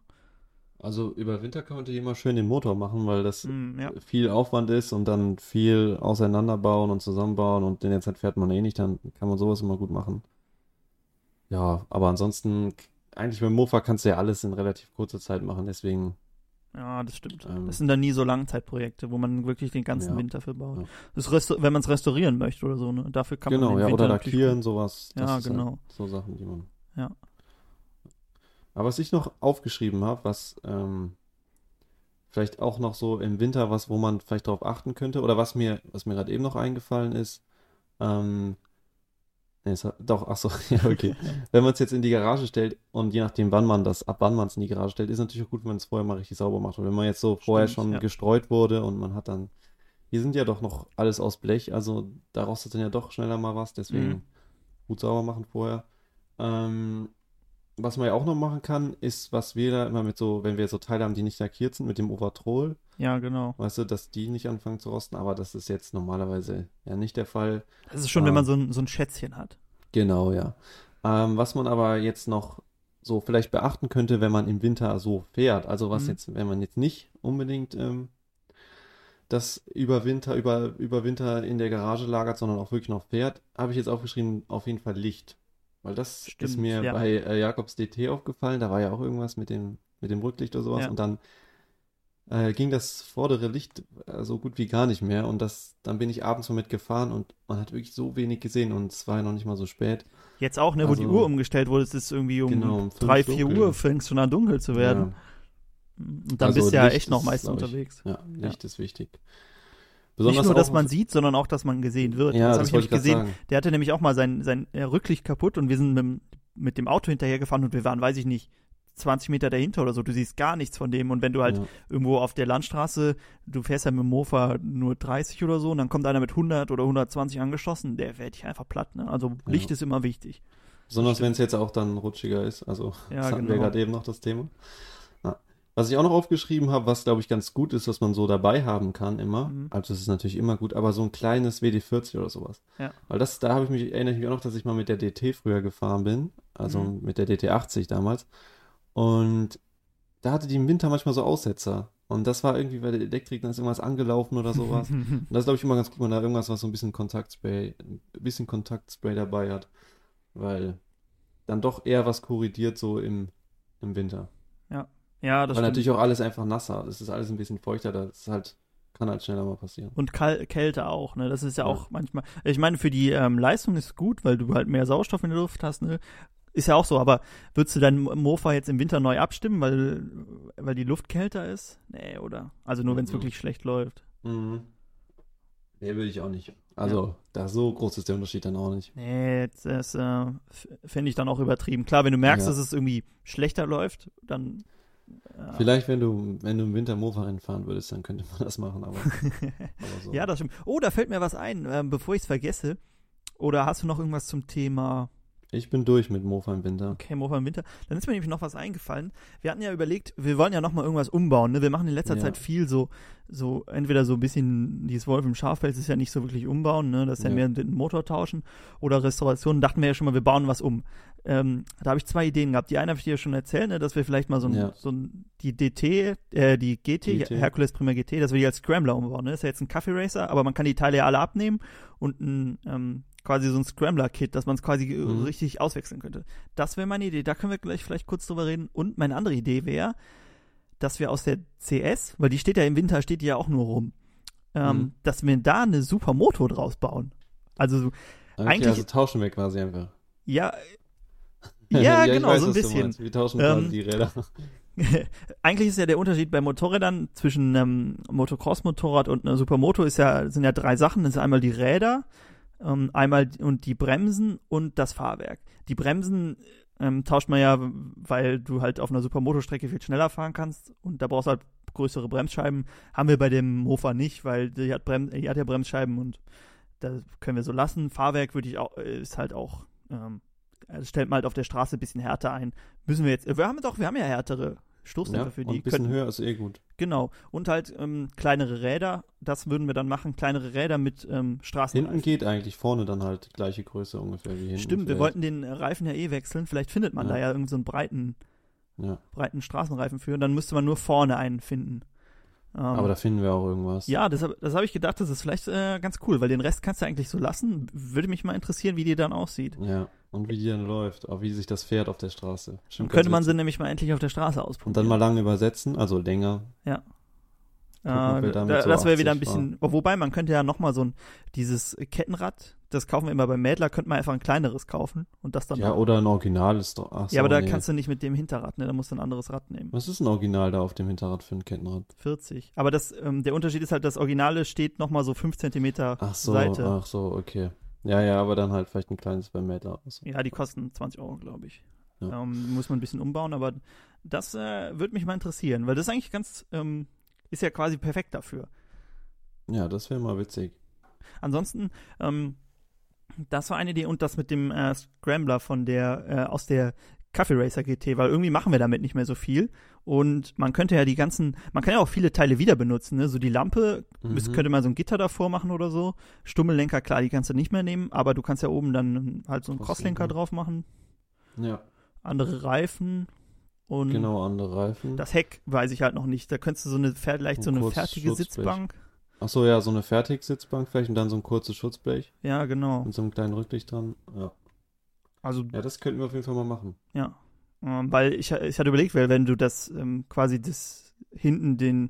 [SPEAKER 3] Also über Winter kann man natürlich immer schön den Motor machen, weil das
[SPEAKER 1] Hm, ja.
[SPEAKER 3] viel Aufwand ist und dann viel auseinanderbauen und zusammenbauen und in der Zeit fährt man eh nicht, dann kann man sowas immer gut machen. Ja, aber ansonsten, eigentlich beim Mofa kannst du ja alles in relativ kurzer Zeit machen, deswegen,
[SPEAKER 1] Ja, das stimmt.
[SPEAKER 3] Ähm,
[SPEAKER 1] das sind dann nie so Langzeitprojekte, wo man wirklich den ganzen
[SPEAKER 3] Ja.
[SPEAKER 1] Winter für baut.
[SPEAKER 3] Ja.
[SPEAKER 1] Das Resta wenn man es restaurieren möchte oder so, ne? Dafür kann
[SPEAKER 3] genau,
[SPEAKER 1] man den
[SPEAKER 3] ja,
[SPEAKER 1] Winter
[SPEAKER 3] oder lackieren, sowas.
[SPEAKER 1] Ja,
[SPEAKER 3] ist
[SPEAKER 1] genau.
[SPEAKER 3] Halt so Sachen, die man.
[SPEAKER 1] Ja.
[SPEAKER 3] Aber was ich noch aufgeschrieben habe, was ähm, vielleicht auch noch so im Winter was, wo man vielleicht darauf achten könnte, oder was mir, was mir gerade eben noch eingefallen ist, ähm, nee, es hat, doch, ach so, ja, okay. Wenn man es jetzt in die Garage stellt und je nachdem, wann man das, ab wann man es in die Garage stellt, ist natürlich auch gut, wenn man es vorher mal richtig sauber macht. Und wenn man jetzt so vorher
[SPEAKER 1] Stimmt,
[SPEAKER 3] schon
[SPEAKER 1] ja.
[SPEAKER 3] gestreut wurde und man hat dann, hier sind ja doch noch alles aus Blech, also da rostet dann ja doch schneller mal was, deswegen
[SPEAKER 1] Mhm.
[SPEAKER 3] gut sauber machen vorher. Ähm, was man ja auch noch machen kann, ist, was wir da immer mit so, wenn wir so Teile haben, die nicht lackiert sind, mit dem Overtroll,
[SPEAKER 1] Ja, genau.
[SPEAKER 3] weißt du, dass die nicht anfangen zu rosten, aber das ist jetzt normalerweise ja nicht der Fall.
[SPEAKER 1] Das ist schon,
[SPEAKER 3] Ah.
[SPEAKER 1] wenn man so ein, so ein Schätzchen hat.
[SPEAKER 3] Genau, ja. Ähm, was man aber jetzt noch so vielleicht beachten könnte, wenn man im Winter so fährt, also was
[SPEAKER 1] Mhm.
[SPEAKER 3] jetzt, wenn man jetzt nicht unbedingt ähm, das über Winter, über, über Winter in der Garage lagert, sondern auch wirklich noch fährt, habe ich jetzt aufgeschrieben, auf jeden Fall Licht. Weil das
[SPEAKER 1] Stimmt,
[SPEAKER 3] ist mir
[SPEAKER 1] ja.
[SPEAKER 3] bei äh, Jakobs DT aufgefallen, da war ja auch irgendwas mit dem, mit dem Rücklicht oder sowas
[SPEAKER 1] Ja.
[SPEAKER 3] und dann äh, ging das vordere Licht äh, so gut wie gar nicht mehr und das, dann bin ich abends mal mitgefahren und man hat wirklich so wenig gesehen und es war ja noch nicht mal so spät.
[SPEAKER 1] Jetzt auch, ne, wo die
[SPEAKER 3] Also-
[SPEAKER 1] Uhr umgestellt wurde, es ist irgendwie um
[SPEAKER 3] Genau, um
[SPEAKER 1] drei, vier
[SPEAKER 3] dunkel.
[SPEAKER 1] Uhr fängst schon an dunkel zu werden. Und dann
[SPEAKER 3] Also
[SPEAKER 1] bist du ja
[SPEAKER 3] Licht
[SPEAKER 1] echt noch
[SPEAKER 3] ist,
[SPEAKER 1] meist
[SPEAKER 3] glaub ich,
[SPEAKER 1] unterwegs.
[SPEAKER 3] Ja, ja Licht ist wichtig.
[SPEAKER 1] Nicht
[SPEAKER 3] Besonders
[SPEAKER 1] nur, dass man sieht, sondern auch, dass man gesehen wird.
[SPEAKER 3] Ja,
[SPEAKER 1] das
[SPEAKER 3] das,
[SPEAKER 1] habe ich gesehen.
[SPEAKER 3] sagen.
[SPEAKER 1] Der hatte nämlich auch mal sein, sein äh, Rücklicht kaputt und wir sind mit, dem- mit dem Auto hinterhergefahren und wir waren, weiß ich nicht, 20 Meter dahinter oder so. Du siehst gar nichts von dem. Und wenn du halt
[SPEAKER 3] Ja.
[SPEAKER 1] irgendwo auf der Landstraße, du fährst ja mit dem Mofa nur 30 oder so und dann kommt einer mit 100 oder 120 angeschossen, der fährt dich einfach platt. Ne? Also Licht ist immer wichtig.
[SPEAKER 3] Besonders wenn es jetzt auch dann rutschiger ist. Also,
[SPEAKER 1] Ja,
[SPEAKER 3] das hatten wir
[SPEAKER 1] genau.
[SPEAKER 3] gerade eben noch das Thema. Was ich auch noch aufgeschrieben habe, was glaube ich ganz gut ist, was man so dabei haben kann immer.
[SPEAKER 1] Mhm.
[SPEAKER 3] Also, es ist natürlich immer gut, aber so ein kleines WD-40 oder sowas.
[SPEAKER 1] Ja.
[SPEAKER 3] Weil das, da habe ich mich, erinnere ich mich auch noch, dass ich mal mit der DT früher gefahren bin. Also
[SPEAKER 1] Mhm.
[SPEAKER 3] mit der DT80 damals. Und da hatte die im Winter manchmal so Aussetzer. Und das war irgendwie, weil der Elektrik, dann ist irgendwas angelaufen oder sowas. Und das ist, glaube ich, immer ganz gut, wenn man da irgendwas, was so ein bisschen Kontaktspray, ein bisschen Kontaktspray dabei hat. Weil dann doch eher was korrigiert so im, im Winter.
[SPEAKER 1] ja, das
[SPEAKER 3] Weil
[SPEAKER 1] stimmt.
[SPEAKER 3] natürlich auch alles einfach nasser. Es ist alles ein bisschen feuchter, das ist halt, kann halt schneller mal passieren.
[SPEAKER 1] Und Kal Kälte auch, ne? Das ist ja,
[SPEAKER 3] Ja.
[SPEAKER 1] auch manchmal. Ich meine, für die ähm, Leistung ist gut, weil du halt mehr Sauerstoff in der Luft hast, ne? Ist ja auch so, aber würdest du deinen Mofa jetzt im Winter neu abstimmen, weil, weil die Luft kälter ist? Nee, oder? Also nur, wenn es
[SPEAKER 3] Mhm.
[SPEAKER 1] wirklich schlecht läuft.
[SPEAKER 3] Mhm. Nee, will ich auch nicht. Also, da so groß ist der Unterschied dann auch nicht.
[SPEAKER 1] Nee, das äh, f- fände ich dann auch übertrieben. Klar, wenn du merkst,
[SPEAKER 3] Ja.
[SPEAKER 1] dass es irgendwie schlechter läuft, dann. Ja.
[SPEAKER 3] Vielleicht, wenn du, wenn du im Winter Mofa fahren würdest, dann könnte man das machen, aber, aber so.
[SPEAKER 1] ja, das stimmt. Oh, da fällt mir was ein, ähm, bevor ich es vergesse. Oder hast du noch irgendwas zum Thema
[SPEAKER 3] Ich bin durch mit Mofa im Winter.
[SPEAKER 1] Okay, Mofa im Winter. Dann ist mir nämlich noch was eingefallen. Wir hatten ja überlegt, wir wollen ja noch mal irgendwas umbauen. Ne? Wir machen in letzter
[SPEAKER 3] Ja.
[SPEAKER 1] Zeit viel so, so entweder so ein bisschen dieses Wolf im Schafpelz ist ja nicht so wirklich umbauen, ne? Das ist ja,
[SPEAKER 3] Ja.
[SPEAKER 1] mehr den Motor tauschen oder Restauration. Dachten wir ja schon mal, wir bauen was um. Ähm, da habe ich zwei Ideen gehabt. Die eine habe ich dir ja schon erzählt, ne? dass wir vielleicht mal so ein,
[SPEAKER 3] Ja.
[SPEAKER 1] so ein die DT, äh, die GT,
[SPEAKER 3] GT.
[SPEAKER 1] Hercules Prima GT, dass wir die als Scrambler umbauen. Ne? Das ist ja jetzt ein Kaffee Racer, aber man kann die Teile ja alle abnehmen und ein ähm, quasi so ein Scrambler-Kit, dass man es quasi äh,
[SPEAKER 3] Mhm.
[SPEAKER 1] richtig auswechseln könnte. Das wäre meine Idee. Da können wir gleich vielleicht kurz drüber reden. Und meine andere Idee wäre, dass wir aus der CS, weil die steht ja im Winter, steht die ja auch nur rum, ähm,
[SPEAKER 3] Mhm.
[SPEAKER 1] dass wir da eine super Moto draus bauen. Also
[SPEAKER 3] Okay,
[SPEAKER 1] Eigentlich-
[SPEAKER 3] also tauschen wir quasi einfach.
[SPEAKER 1] ja, ja,
[SPEAKER 3] ich
[SPEAKER 1] genau,
[SPEAKER 3] weiß,
[SPEAKER 1] so ein bisschen.
[SPEAKER 3] Wir tauschen
[SPEAKER 1] Ähm,
[SPEAKER 3] quasi die Räder.
[SPEAKER 1] Eigentlich ist ja der Unterschied bei Motorrädern zwischen einem Motocross-Motorrad und einer Supermoto ist ja, sind ja drei Sachen. Das ist einmal die Räder, ähm, einmal und die Bremsen und das Fahrwerk. Die Bremsen ähm, tauscht man ja, weil du halt auf einer Supermoto-Strecke viel schneller fahren kannst und da brauchst du halt größere Bremsscheiben. Haben wir bei dem Mofa nicht, weil die hat, Brem die hat ja Bremsscheiben und das können wir so lassen. Fahrwerk würde ich auch, ist halt auch, ähm, das stellt man halt auf der Straße ein bisschen härter ein. Müssen wir jetzt, wir haben doch, wir haben ja härtere Stoßdämpfer
[SPEAKER 3] Ja,
[SPEAKER 1] für die.
[SPEAKER 3] ein bisschen
[SPEAKER 1] Könnten-
[SPEAKER 3] höher ist eh gut.
[SPEAKER 1] Genau. Und halt ähm, kleinere Räder, das würden wir dann machen, kleinere Räder mit ähm, Straßenreifen.
[SPEAKER 3] Hinten geht eigentlich, vorne dann halt gleiche Größe ungefähr wie hinten.
[SPEAKER 1] Stimmt, wir
[SPEAKER 3] vielleicht.
[SPEAKER 1] wollten den Reifen ja eh wechseln. Vielleicht findet man
[SPEAKER 3] Ja.
[SPEAKER 1] da ja irgendeinen so einen breiten,
[SPEAKER 3] Ja,
[SPEAKER 1] breiten Straßenreifen für. Und dann müsste man nur vorne einen finden. Ähm,
[SPEAKER 3] aber da finden wir auch irgendwas.
[SPEAKER 1] ja, das, das habe ich gedacht, das ist vielleicht äh, ganz cool, weil den Rest kannst du eigentlich so lassen. Würde mich mal interessieren, wie die dann aussieht.
[SPEAKER 3] Ja, und wie die dann läuft, auch wie sich das fährt auf der Straße.
[SPEAKER 1] Dann
[SPEAKER 3] Stimmt,
[SPEAKER 1] könnte
[SPEAKER 3] ganz
[SPEAKER 1] man
[SPEAKER 3] witzig.
[SPEAKER 1] sie nämlich mal endlich auf der Straße ausprobieren.
[SPEAKER 3] Und dann mal lang übersetzen, also länger. Gucken,
[SPEAKER 1] Äh,
[SPEAKER 3] wir
[SPEAKER 1] da,
[SPEAKER 3] damit so
[SPEAKER 1] das wäre wieder ein
[SPEAKER 3] 80
[SPEAKER 1] bisschen. Wobei, man könnte ja nochmal so ein, dieses Kettenrad, das kaufen wir immer beim Mädler, könnte man einfach ein kleineres kaufen und das dann.
[SPEAKER 3] Ja, oder ein Original ist doch. Ach
[SPEAKER 1] ja, aber da
[SPEAKER 3] nee.
[SPEAKER 1] kannst du nicht mit dem Hinterrad, ne? Da musst du ein anderes Rad nehmen.
[SPEAKER 3] Was ist ein Original da auf dem Hinterrad für ein Kettenrad?
[SPEAKER 1] 40. Aber das, ähm, der Unterschied ist halt, das Originale steht nochmal so 5 Zentimeter
[SPEAKER 3] Ach so,
[SPEAKER 1] Seite.
[SPEAKER 3] ach so, okay. Ja, ja, aber dann halt vielleicht ein kleines beim Mädler. oder so.
[SPEAKER 1] Ja, die kosten 20 Euro, glaube ich.
[SPEAKER 3] Ja.
[SPEAKER 1] Ähm, muss man ein bisschen umbauen, aber das äh, würde mich mal interessieren, weil das ist eigentlich ganz, ähm, ist ja quasi perfekt dafür.
[SPEAKER 3] Ja, das wäre mal witzig.
[SPEAKER 1] Ansonsten, ähm, das war eine Idee und das mit dem äh, Scrambler von der, äh, aus der Kaffee Racer GT, weil irgendwie machen wir damit nicht mehr so viel. Und man könnte ja die ganzen, man kann ja auch viele Teile wieder benutzen, ne? So die Lampe,
[SPEAKER 3] Mhm.
[SPEAKER 1] könnte man so ein Gitter davor machen oder so. Stummellenker, klar, die kannst du nicht mehr nehmen, aber du kannst ja oben dann halt so einen
[SPEAKER 3] Crosslenker.
[SPEAKER 1] Crosslenker drauf machen,
[SPEAKER 3] Ja,
[SPEAKER 1] andere Reifen und
[SPEAKER 3] genau, andere Reifen.
[SPEAKER 1] das Heck weiß ich halt noch nicht. Da könntest du so eine, vielleicht so
[SPEAKER 3] Ein
[SPEAKER 1] eine fertige
[SPEAKER 3] Schutzblech.
[SPEAKER 1] Sitzbank.
[SPEAKER 3] Ach so, ja, so eine Fertigsitzbank vielleicht und dann so ein kurzes Schutzblech
[SPEAKER 1] Ja, genau.
[SPEAKER 3] mit so einem kleinen Rücklicht dran. Ja.
[SPEAKER 1] Also
[SPEAKER 3] ja, das könnten wir auf jeden Fall mal machen.
[SPEAKER 1] Ja, ähm, weil ich, ich hatte überlegt, weil wenn du das ähm, quasi das hinten den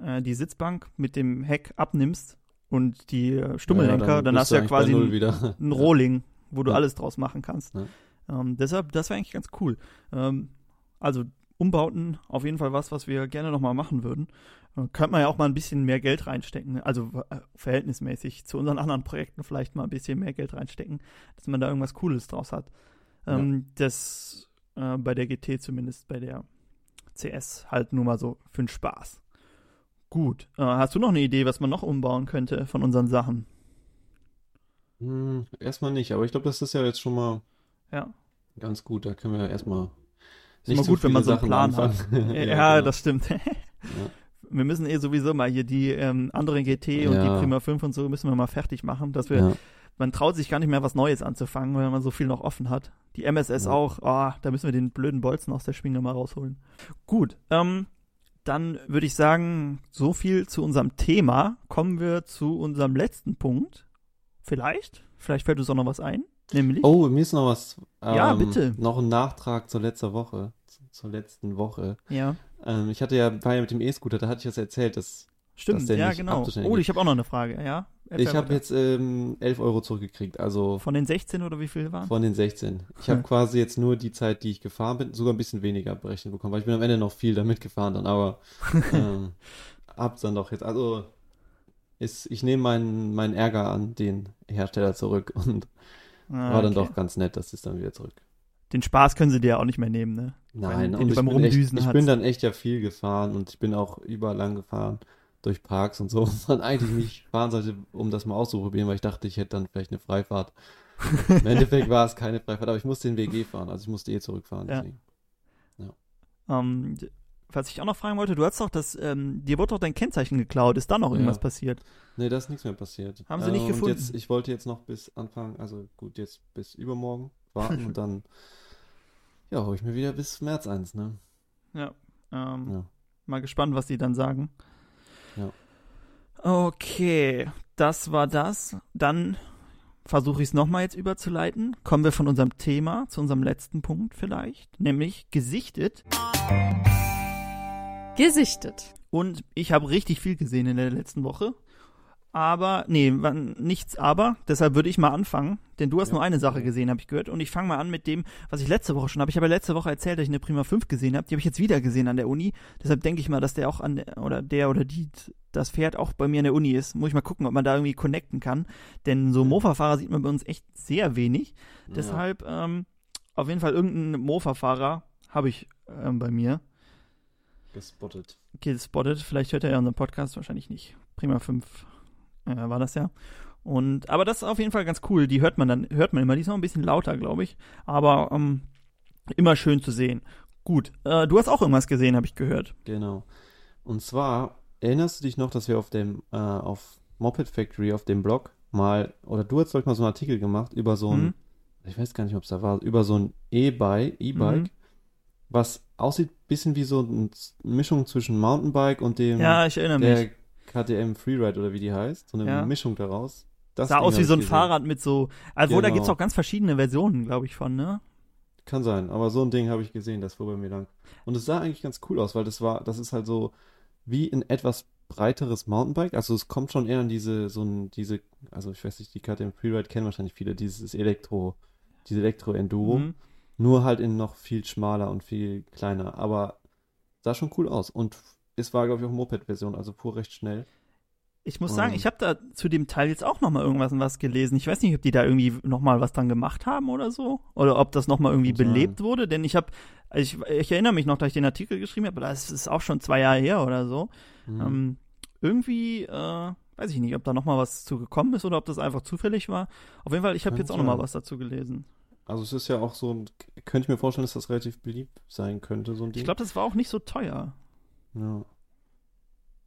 [SPEAKER 1] äh, die Sitzbank mit dem Heck abnimmst und die äh, Stummellenker,
[SPEAKER 3] Ja, ja,
[SPEAKER 1] dann,
[SPEAKER 3] bist
[SPEAKER 1] hast du ja quasi ein, ein Rohling, wo du
[SPEAKER 3] Ja.
[SPEAKER 1] alles draus machen kannst.
[SPEAKER 3] Ja.
[SPEAKER 1] Ähm, deshalb, das wäre eigentlich ganz cool. Ähm, also Umbauten, auf jeden Fall was, was wir gerne nochmal machen würden. Äh, könnte man ja auch mal ein bisschen mehr Geld reinstecken, also äh, verhältnismäßig zu unseren anderen Projekten vielleicht mal ein bisschen mehr Geld reinstecken, dass man da irgendwas Cooles draus hat. Ähm, Das äh, bei der GT zumindest, bei der CS halt nur mal so für den Spaß. Gut. Äh, hast du noch eine Idee, was man noch umbauen könnte von unseren Sachen?
[SPEAKER 3] Hm, erstmal nicht, aber ich glaube, das ist ja jetzt schon mal
[SPEAKER 1] Ja.
[SPEAKER 3] ganz gut. Da können wir ja erstmal
[SPEAKER 1] Ist immer gut, wenn man so einen Plan hat. Ja,
[SPEAKER 3] ja, genau.
[SPEAKER 1] das stimmt. Wir müssen eh sowieso mal hier die ähm, anderen GT und die
[SPEAKER 3] Ja.
[SPEAKER 1] Prima 5 und so müssen wir mal fertig machen, dass wir,
[SPEAKER 3] Ja.
[SPEAKER 1] man traut sich gar nicht mehr was Neues anzufangen, weil man so viel noch offen hat. Die MSS
[SPEAKER 3] Ja.
[SPEAKER 1] auch, ah, da müssen wir den blöden Bolzen aus der Schwinge mal rausholen. Gut, ähm, dann würde ich sagen, so viel zu unserem Thema. Kommen wir zu unserem letzten Punkt. Vielleicht, vielleicht fällt uns auch noch was ein, nämlich.
[SPEAKER 3] Oh, mir ist noch was.
[SPEAKER 1] Ja,
[SPEAKER 3] ähm,
[SPEAKER 1] bitte.
[SPEAKER 3] Noch ein Nachtrag zur letzten Woche. Zur letzten Woche.
[SPEAKER 1] Ja,
[SPEAKER 3] Ähm, ich hatte ja, war ja mit dem E-Scooter, da hatte ich das erzählt, dass
[SPEAKER 1] stimmt,
[SPEAKER 3] Dass
[SPEAKER 1] ja, genau. Oh, ich habe auch noch eine Frage, ja. Erzähl
[SPEAKER 3] ich habe jetzt ähm, 11 Euro zurückgekriegt, also
[SPEAKER 1] Von den 16 oder wie viel waren?
[SPEAKER 3] von den 16. Ich habe
[SPEAKER 1] Hm.
[SPEAKER 3] quasi jetzt nur die Zeit, die ich gefahren bin, sogar ein bisschen weniger berechnet bekommen, weil ich bin am Ende noch viel damit gefahren dann, aber ähm, hab's dann doch jetzt, also ist, ich nehme meinen meinen Ärger an den Hersteller zurück und
[SPEAKER 1] Ah,
[SPEAKER 3] war dann
[SPEAKER 1] okay.
[SPEAKER 3] doch ganz nett, dass es dann wieder zurück.
[SPEAKER 1] Den Spaß können sie dir ja auch nicht mehr nehmen, ne?
[SPEAKER 3] Nein,
[SPEAKER 1] den du
[SPEAKER 3] ich
[SPEAKER 1] beim
[SPEAKER 3] bin, echt,
[SPEAKER 1] Rumdüsen
[SPEAKER 3] ich bin dann echt ja viel gefahren und ich bin auch überall lang gefahren durch Parks und so, wo man eigentlich nicht fahren sollte, um das mal auszuprobieren, weil ich dachte, ich hätte dann vielleicht eine Freifahrt. Im Endeffekt war es keine Freifahrt, aber ich musste den WG fahren, also ich musste eh zurückfahren.
[SPEAKER 1] Ja.
[SPEAKER 3] Deswegen.
[SPEAKER 1] Ähm, d- was ich auch noch fragen wollte, du hast doch das, ähm, dir wurde doch dein Kennzeichen geklaut. Ist da noch irgendwas
[SPEAKER 3] Ja.
[SPEAKER 1] passiert?
[SPEAKER 3] Nee, da ist nichts mehr passiert.
[SPEAKER 1] Haben sie nicht
[SPEAKER 3] und
[SPEAKER 1] gefunden?
[SPEAKER 3] Jetzt, ich wollte jetzt noch bis Anfang, also gut, jetzt bis übermorgen warten und dann, ja, hole ich mir wieder bis März eins, ne?
[SPEAKER 1] Ja. Ähm,
[SPEAKER 3] Ja.
[SPEAKER 1] Mal gespannt, was die dann sagen.
[SPEAKER 3] Ja.
[SPEAKER 1] Okay, das war das. Dann versuche ich es nochmal jetzt überzuleiten. Kommen wir von unserem Thema zu unserem letzten Punkt vielleicht, nämlich gesichtet.
[SPEAKER 2] Gesichtet.
[SPEAKER 1] Und ich habe richtig viel gesehen in der letzten Woche. aber, nee, wann- nichts aber. Deshalb würde ich mal anfangen, denn du hast
[SPEAKER 3] Ja.
[SPEAKER 1] nur eine Sache gesehen, habe ich gehört. Und ich fange mal an mit dem, was ich letzte Woche schon habe. Ich habe ja letzte Woche erzählt, dass ich eine Prima 5 gesehen habe. Die habe ich jetzt wieder gesehen an der Uni. Deshalb denke ich mal, dass der auch an der, oder der oder die, das Pferd auch bei mir an der Uni ist. Muss ich mal gucken, ob man da irgendwie connecten kann. Denn so Mofa-Fahrer sieht man bei uns echt sehr wenig. Deshalb, ähm, auf jeden Fall irgendein Mofa-Fahrer habe ich ähm, bei mir
[SPEAKER 3] Ja, gespottet.
[SPEAKER 1] gespottet. Vielleicht hört er ja unseren Podcast, wahrscheinlich nicht. Prima 5 äh, war das ja. Und, aber das ist auf jeden Fall ganz cool. Die hört man dann, hört man immer. Die ist noch ein bisschen lauter, glaube ich. Aber ähm, immer schön zu sehen. Gut, äh, du hast auch irgendwas gesehen, habe ich gehört.
[SPEAKER 3] Genau. Und zwar, erinnerst du dich noch, dass wir auf dem, äh, auf Moped Factory, auf dem Blog mal, oder du hast, glaube ich, mal so einen Artikel gemacht über so ein,
[SPEAKER 1] Mhm.
[SPEAKER 3] ich weiß gar nicht, ob es da war, über so ein E-Bike, E-Bike,
[SPEAKER 1] Mhm.
[SPEAKER 3] Was aussieht bisschen wie so eine Mischung zwischen Mountainbike und dem,
[SPEAKER 1] Ja, ich erinnere
[SPEAKER 3] der
[SPEAKER 1] mich.
[SPEAKER 3] KTM Freeride oder wie die heißt, so eine
[SPEAKER 1] Ja.
[SPEAKER 3] Mischung daraus. Das
[SPEAKER 1] Sah
[SPEAKER 3] Ding
[SPEAKER 1] aus wie so ein
[SPEAKER 3] gesehen.
[SPEAKER 1] Fahrrad mit so. Also, da
[SPEAKER 3] Genau.
[SPEAKER 1] gibt es auch ganz verschiedene Versionen, glaube ich, von, ne?
[SPEAKER 3] Kann sein, aber so ein Ding habe ich gesehen, das fuhr bei mir lang. Und es sah eigentlich ganz cool aus, weil das war, das ist halt so wie ein etwas breiteres Mountainbike. Also es kommt schon eher an diese, so ein, diese, also ich weiß nicht, die KTM Freeride kennen wahrscheinlich viele, dieses Elektro, diese Elektro-Enduro.
[SPEAKER 1] Mhm.
[SPEAKER 3] Nur halt in noch viel schmaler und viel kleiner. Aber sah schon cool aus. Und es war, glaube ich, auch Moped-Version, also pur recht schnell.
[SPEAKER 1] Ich muss sagen, ich habe da zu dem Teil jetzt auch noch mal irgendwas was gelesen. Ich weiß nicht, ob die da irgendwie noch mal was dran gemacht haben oder so. Oder ob das noch mal irgendwie
[SPEAKER 3] Kann sein.
[SPEAKER 1] belebt wurde. Denn ich habe, ich, ich erinnere mich noch, dass ich den Artikel geschrieben habe, aber das ist auch schon zwei Jahre her oder so.
[SPEAKER 3] Mhm.
[SPEAKER 1] Ähm, irgendwie, äh, weiß ich nicht, ob da noch mal was zu gekommen ist oder ob das einfach zufällig war. Auf jeden Fall, ich habe jetzt auch noch mal was dazu gelesen.
[SPEAKER 3] Also es ist ja auch so, könnte ich mir vorstellen, dass das relativ beliebt sein könnte, so ein Ding.
[SPEAKER 1] Ich glaube, das war auch nicht so teuer.
[SPEAKER 3] Ja.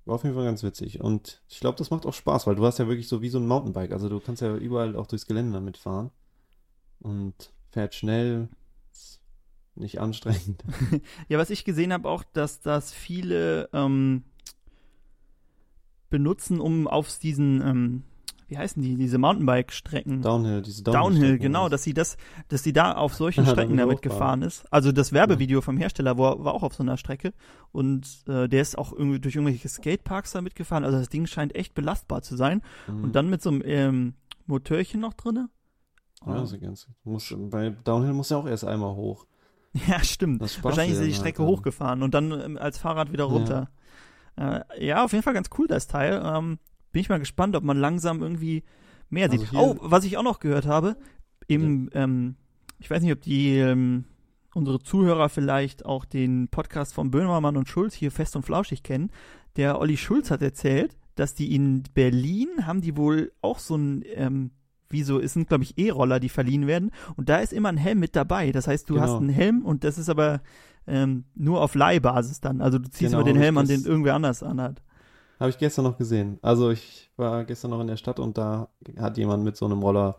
[SPEAKER 3] War auf jeden Fall ganz witzig. Und ich glaube, das macht auch Spaß, weil du hast ja wirklich so wie so ein Mountainbike. Also du kannst ja überall auch durchs Gelände damit fahren. Und fährt schnell. Ist nicht anstrengend.
[SPEAKER 1] Ja, was ich gesehen habe auch, dass das viele ähm, benutzen, um auf diesen, ähm, wie heißen die, diese Mountainbike-Strecken.
[SPEAKER 3] Downhill, diese
[SPEAKER 1] Downhill,
[SPEAKER 3] Downhill-Strecken
[SPEAKER 1] genau, dass sie das, dass sie da auf solchen
[SPEAKER 3] Ja,
[SPEAKER 1] Strecken
[SPEAKER 3] damit
[SPEAKER 1] gefahren ist. Also das Werbevideo vom Hersteller war, war auch auf so einer Strecke und äh, der ist auch irgendwie durch irgendwelche Skateparks damit gefahren. Also das Ding scheint echt belastbar zu sein.
[SPEAKER 3] Mhm.
[SPEAKER 1] Und dann mit so einem ähm, Motörchen noch drinne.
[SPEAKER 3] Ja, so ganz. Muss, bei Downhill muss ja auch erst einmal hoch.
[SPEAKER 1] Ja, stimmt. Wahrscheinlich ist die
[SPEAKER 3] dann
[SPEAKER 1] Strecke
[SPEAKER 3] halt
[SPEAKER 1] hochgefahren und dann ähm, als Fahrrad wieder
[SPEAKER 3] Ja.
[SPEAKER 1] runter. Ja. Äh, ja, auf jeden Fall ganz cool, das Teil. Ähm, bin ich mal gespannt, ob man langsam irgendwie mehr
[SPEAKER 3] Also
[SPEAKER 1] sieht. Oh, was ich auch noch gehört habe, im, ähm, ich weiß nicht, ob die ähm, unsere Zuhörer vielleicht auch den Podcast von Böhmermann und Schulz hier fest und flauschig kennen. Der Olli Schulz hat erzählt, dass die in Berlin haben die wohl auch so ein ähm, wie so, es sind, glaube ich, E-Roller, die verliehen werden. Und da ist immer ein Helm mit dabei. Das heißt, du
[SPEAKER 3] Genau.
[SPEAKER 1] hast einen Helm und das ist aber ähm, nur auf Leihbasis dann. Also du ziehst
[SPEAKER 3] Genau,
[SPEAKER 1] immer den Helm an, den irgendwer anders anhat.
[SPEAKER 3] Habe ich gestern noch gesehen. Also ich war gestern noch in der Stadt und da hat jemand mit so einem Roller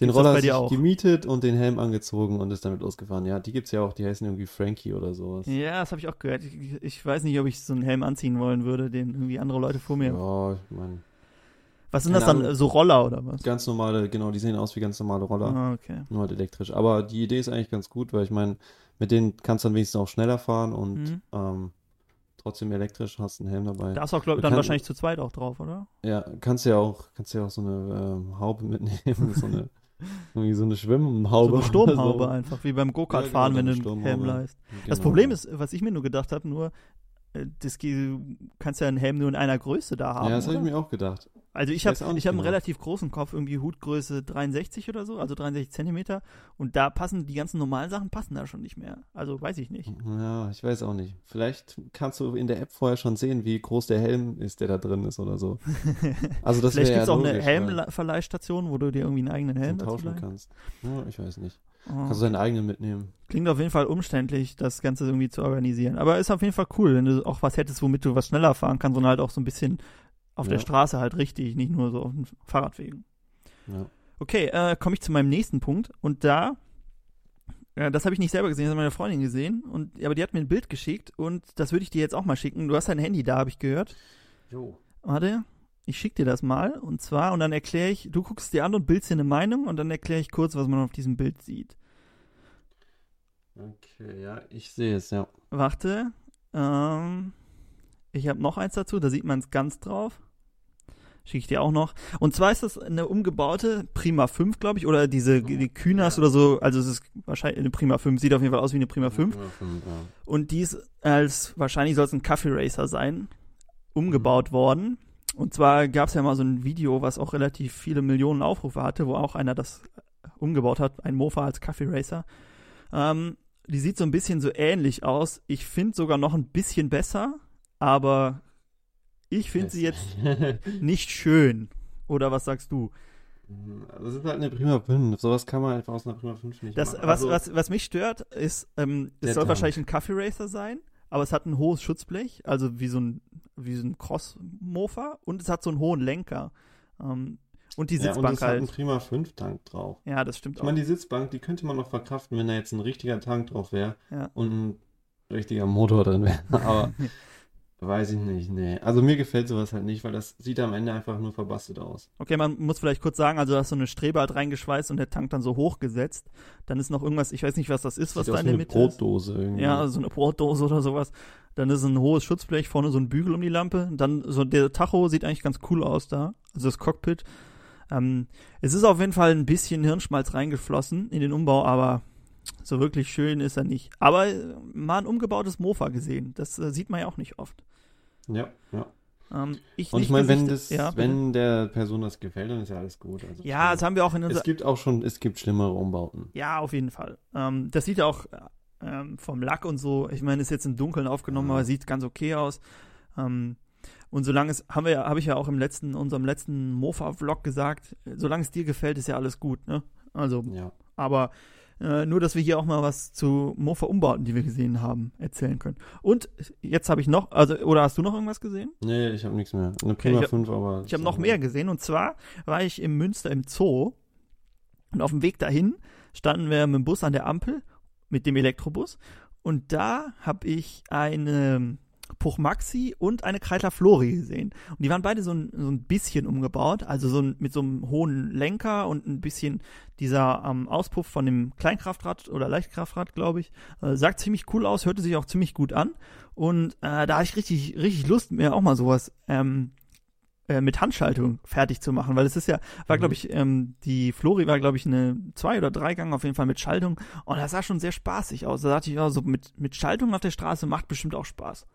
[SPEAKER 3] den
[SPEAKER 1] Gibt's
[SPEAKER 3] Roller sich
[SPEAKER 1] auch?
[SPEAKER 3] gemietet und den Helm angezogen und ist damit losgefahren. Ja, die gibt's ja auch, die heißen irgendwie Frankie oder sowas.
[SPEAKER 1] Ja, das habe ich auch gehört. Ich, ich weiß nicht, ob ich so einen Helm anziehen wollen würde, den irgendwie andere Leute vor mir.
[SPEAKER 3] Ja, ich meine,
[SPEAKER 1] Was sind das dann?
[SPEAKER 3] Ahnung.
[SPEAKER 1] So Roller oder was?
[SPEAKER 3] ganz normale, genau, die sehen aus wie ganz normale Roller,
[SPEAKER 1] Ah, okay.
[SPEAKER 3] nur halt elektrisch. Aber die Idee ist eigentlich ganz gut, weil ich meine, mit denen kannst du dann wenigstens auch schneller fahren und
[SPEAKER 1] Mhm.
[SPEAKER 3] ähm, trotzdem elektrisch, hast einen Helm dabei.
[SPEAKER 1] Da ist auch, glaube ich, dann
[SPEAKER 3] können-
[SPEAKER 1] wahrscheinlich zu zweit auch drauf, oder?
[SPEAKER 3] Ja, kannst ja auch, kannst ja auch so eine ähm, Haube mitnehmen, so eine, irgendwie so eine Schwimmhaube.
[SPEAKER 1] So eine Sturmhaube
[SPEAKER 3] oder
[SPEAKER 1] einfach, wie beim
[SPEAKER 3] Ja,
[SPEAKER 1] Go-Kart-Fahren,
[SPEAKER 3] genau,
[SPEAKER 1] wenn du
[SPEAKER 3] so
[SPEAKER 1] einen
[SPEAKER 3] eine
[SPEAKER 1] Helm leist.
[SPEAKER 3] so.
[SPEAKER 1] Das
[SPEAKER 3] Genau.
[SPEAKER 1] Problem ist, was ich mir nur gedacht habe, nur, äh, das, du kannst ja einen Helm nur in einer Größe da haben.
[SPEAKER 3] Ja, das habe ich mir auch gedacht.
[SPEAKER 1] Also ich habe ich hab einen
[SPEAKER 3] genau.
[SPEAKER 1] relativ großen Kopf, irgendwie Hutgröße 63 oder so, also 63 Zentimeter. Und da passen die ganzen normalen Sachen passen da schon nicht mehr. Also weiß ich nicht.
[SPEAKER 3] Ja, ich weiß auch nicht. Vielleicht kannst du in der App vorher schon sehen, wie groß der Helm ist, der da drin ist oder so. Also das
[SPEAKER 1] Vielleicht gibt es
[SPEAKER 3] ja
[SPEAKER 1] auch eine
[SPEAKER 3] logisch, weil
[SPEAKER 1] Helmverleihstation, wo du dir irgendwie einen eigenen Helm
[SPEAKER 3] tauschen kannst. Ja, ich weiß nicht.
[SPEAKER 1] Oh.
[SPEAKER 3] Kannst du deinen eigenen mitnehmen.
[SPEAKER 1] Klingt auf jeden Fall umständlich, das Ganze irgendwie zu organisieren. Aber ist auf jeden Fall cool, wenn du auch was hättest, womit du was schneller fahren kannst, sondern halt auch so ein bisschen auf der
[SPEAKER 3] Ja.
[SPEAKER 1] Straße halt richtig, nicht nur so auf den Fahrradwegen.
[SPEAKER 3] Ja.
[SPEAKER 1] Okay, äh, komme ich zu meinem nächsten Punkt. Und da, äh, das habe ich nicht selber gesehen, das hat meine Freundin gesehen. Und, aber die hat mir ein Bild geschickt und das würde ich dir jetzt auch mal schicken. Du hast dein Handy da, habe ich gehört.
[SPEAKER 3] Jo.
[SPEAKER 1] Warte, ich schicke dir das mal. Und zwar, und dann erkläre ich, du guckst dir an und bildest dir eine Meinung und dann erkläre ich kurz, was man auf diesem Bild sieht.
[SPEAKER 3] Okay, ja, ich sehe es, ja.
[SPEAKER 1] Warte, ähm, ich habe noch eins dazu, da sieht man es ganz drauf. Schicke ich dir auch noch. Und zwar ist das eine umgebaute Prima 5, glaube ich, oder diese die Kühners oder so. Also es ist wahrscheinlich eine Prima 5, sieht auf jeden Fall aus wie eine Prima 5.
[SPEAKER 3] Ja, fünf, ja.
[SPEAKER 1] Und die ist als, wahrscheinlich soll es ein Kaffee Racer sein, umgebaut worden. Und zwar gab es ja mal so ein Video, was auch relativ viele Millionen Aufrufe hatte, wo auch einer das umgebaut hat, ein Mofa als Kaffee Racer. Ähm, die sieht so ein bisschen so ähnlich aus. Ich finde sogar noch ein bisschen besser, aber ich finde sie jetzt nicht schön. Oder was sagst du?
[SPEAKER 3] Das ist halt eine Prima 5. Sowas kann man einfach aus einer Prima 5 nicht
[SPEAKER 1] Das,
[SPEAKER 3] machen.
[SPEAKER 1] was,
[SPEAKER 3] Also,
[SPEAKER 1] was, was mich stört, ist, ähm, es soll
[SPEAKER 3] Tank.
[SPEAKER 1] wahrscheinlich ein Kaffee Racer sein, aber es hat ein hohes Schutzblech, also wie so ein, wie so ein Cross-Mofa und es hat so einen hohen Lenker. Ähm, und die
[SPEAKER 3] ja, und
[SPEAKER 1] Sitzbank
[SPEAKER 3] es hat einen
[SPEAKER 1] halt.
[SPEAKER 3] Prima 5 Tank drauf.
[SPEAKER 1] Ja, das stimmt
[SPEAKER 3] Ich
[SPEAKER 1] auch.
[SPEAKER 3] meine, die Sitzbank, die könnte man noch verkraften, wenn da jetzt ein richtiger Tank drauf wäre
[SPEAKER 1] Ja.
[SPEAKER 3] und ein richtiger Motor drin wäre. Aber weiß ich nicht, nee. Also mir gefällt sowas halt nicht, weil das sieht am Ende einfach nur verbastelt aus.
[SPEAKER 1] Okay, man muss vielleicht kurz sagen, also da ist so eine Strebe halt reingeschweißt und der Tank dann so hochgesetzt. Dann ist noch irgendwas, ich weiß nicht, was das ist, was
[SPEAKER 3] Sieht
[SPEAKER 1] da in der Mitte ist.
[SPEAKER 3] Brotdose irgendwie.
[SPEAKER 1] Ja, so eine Brotdose oder sowas. Dann ist ein hohes Schutzblech, vorne so ein Bügel um die Lampe. Dann so der Tacho sieht eigentlich ganz cool aus da. Also das Cockpit. Ähm, es ist auf jeden Fall ein bisschen Hirnschmalz reingeflossen in den Umbau, aber so wirklich schön ist er nicht. Aber äh, mal ein umgebautes Mofa gesehen. Das äh, sieht man ja auch nicht oft.
[SPEAKER 3] Ja, ja.
[SPEAKER 1] Ähm, ich
[SPEAKER 3] Und
[SPEAKER 1] nicht
[SPEAKER 3] ich meine, wenn das,
[SPEAKER 1] ja,
[SPEAKER 3] wenn der Person das gefällt, dann ist ja alles gut. Also
[SPEAKER 1] ja, das haben wir auch in unserer
[SPEAKER 3] es gibt auch schon, es gibt schlimmere Umbauten.
[SPEAKER 1] Ja, auf jeden Fall. Ähm, das sieht ja auch ähm, vom Lack und so, ich meine, ist jetzt im Dunkeln aufgenommen,
[SPEAKER 3] Ja.
[SPEAKER 1] aber sieht ganz okay aus. Ähm, und solange es, haben wir ja, habe ich ja auch im letzten, unserem letzten Mofa-Vlog gesagt, solange es dir gefällt, ist ja alles gut, ne? Also,
[SPEAKER 3] Ja.
[SPEAKER 1] aber äh, nur, dass wir hier auch mal was zu Mofa-Umbauten, die wir gesehen haben, erzählen können. Und jetzt habe ich noch, also, oder hast du noch irgendwas gesehen?
[SPEAKER 3] Nee, ich habe nichts mehr. Eine
[SPEAKER 1] Okay,
[SPEAKER 3] Prima
[SPEAKER 1] ich hab-
[SPEAKER 3] 5, aber.
[SPEAKER 1] Ich habe noch mehr gesehen und zwar war ich im Münster im Zoo und auf dem Weg dahin standen wir mit dem Bus an der Ampel mit dem Elektrobus und da habe ich eine Puch Maxi und eine Kreidler Flori gesehen und die waren beide so ein, so ein bisschen umgebaut, also so ein, mit so einem hohen Lenker und ein bisschen dieser ähm, Auspuff von dem Kleinkraftrad oder Leichtkraftrad, glaube ich, äh, sah ziemlich cool aus, hörte sich auch ziemlich gut an und äh, da hatte ich richtig richtig Lust mir auch mal sowas ähm, äh, mit Handschaltung fertig zu machen, weil es ist ja, war
[SPEAKER 3] Mhm.
[SPEAKER 1] glaube ich, ähm, die Flori war glaube ich eine zwei oder drei Gang auf jeden Fall mit Schaltung und das sah schon sehr spaßig aus. Da dachte ich, ja, so mit, mit Schaltung auf der Straße macht bestimmt auch Spaß.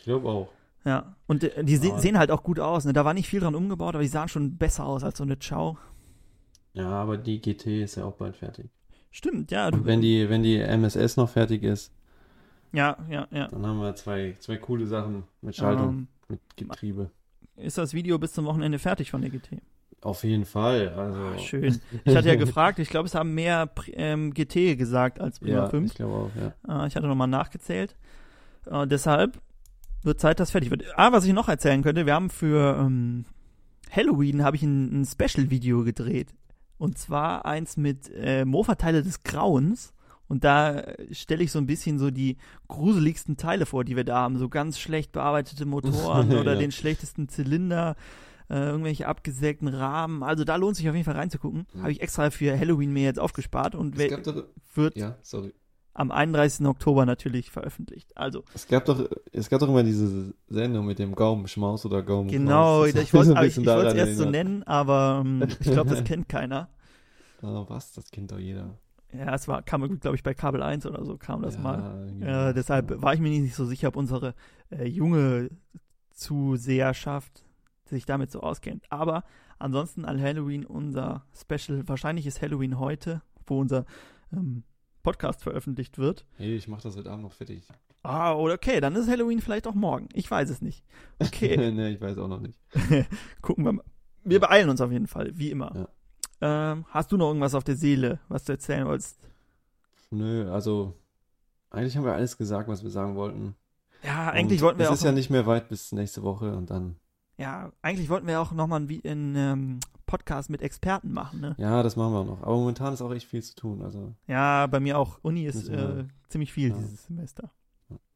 [SPEAKER 3] Ich glaube auch.
[SPEAKER 1] Ja, und äh, die se sehen halt auch gut aus. Ne? Da war nicht viel dran umgebaut, aber die sahen schon besser aus als so eine Chow.
[SPEAKER 3] Ja, aber die GT ist ja auch bald fertig.
[SPEAKER 1] Stimmt, ja.
[SPEAKER 3] Und wenn die, wenn die MSS noch fertig ist,
[SPEAKER 1] ja, ja, ja.
[SPEAKER 3] dann haben wir zwei, zwei coole Sachen mit Schaltung,
[SPEAKER 1] Ähm,
[SPEAKER 3] mit Getriebe.
[SPEAKER 1] ist das Video bis zum Wochenende fertig von der GT?
[SPEAKER 3] Auf jeden Fall. Also.
[SPEAKER 1] Ah, schön. Ich hatte ja gefragt, ich glaube, es haben mehr ähm, GT gesagt als Prima
[SPEAKER 3] Ja,
[SPEAKER 1] 5.
[SPEAKER 3] ich glaube auch, ja.
[SPEAKER 1] Äh, ich hatte nochmal nachgezählt. Äh, deshalb wird Zeit, dass fertig wird. Ah, was ich noch erzählen könnte, wir haben für ähm, Halloween habe ich ein, ein Special-Video gedreht. Und zwar eins mit äh, Mofa-Teile des Grauens. Und da stelle ich so ein bisschen so die gruseligsten Teile vor, die wir da haben. So ganz schlecht bearbeitete Motoren oder
[SPEAKER 3] Ja.
[SPEAKER 1] den schlechtesten Zylinder, äh, irgendwelche abgesägten Rahmen. Also da lohnt sich auf jeden Fall reinzugucken.
[SPEAKER 3] Mhm.
[SPEAKER 1] Habe ich extra für Halloween mir jetzt aufgespart und
[SPEAKER 3] doch,
[SPEAKER 1] wird
[SPEAKER 3] ja, sorry.
[SPEAKER 1] Am 31. Oktober natürlich veröffentlicht. Also,
[SPEAKER 3] Es gab doch, es gab doch immer diese Sendung mit dem Gaumenschmaus oder Gaumenschmaus.
[SPEAKER 1] genau, ich wollte es erst so nennen, aber ähm, ich glaube, das kennt keiner.
[SPEAKER 3] Ah, was? Das kennt doch jeder.
[SPEAKER 1] Ja, es war, kam, glaube ich, bei Kabel 1 oder so kam das
[SPEAKER 3] ja,
[SPEAKER 1] mal.
[SPEAKER 3] genau.
[SPEAKER 1] Äh, deshalb war ich mir nicht so sicher, ob unsere äh, junge Zuseherschaft sich damit so auskennt. Aber ansonsten an Halloween unser Special, wahrscheinlich ist Halloween heute, wo unser ähm, Podcast veröffentlicht wird.
[SPEAKER 3] Hey, ich mach das heute Abend noch fertig.
[SPEAKER 1] Ah, oder okay, dann ist Halloween vielleicht auch morgen. Ich weiß es nicht. Okay.
[SPEAKER 3] nee, ich weiß auch noch nicht.
[SPEAKER 1] Gucken wir mal. Wir beeilen uns auf jeden Fall, wie immer. Ähm, hast du noch irgendwas auf der Seele, was du erzählen wolltest?
[SPEAKER 3] Nö, also eigentlich haben wir alles gesagt, was wir sagen wollten.
[SPEAKER 1] Ja, eigentlich
[SPEAKER 3] Und
[SPEAKER 1] wollten wir
[SPEAKER 3] es
[SPEAKER 1] auch.
[SPEAKER 3] ist ja nicht mehr weit bis nächste Woche und dann.
[SPEAKER 1] ja, eigentlich wollten wir auch nochmal einen ähm, Podcast mit Experten machen, ne?
[SPEAKER 3] Ja, das machen wir auch noch. Aber momentan ist auch echt viel zu tun. Also,
[SPEAKER 1] Ja, bei mir auch. Uni ist äh, ziemlich viel
[SPEAKER 3] Ja.
[SPEAKER 1] dieses Semester.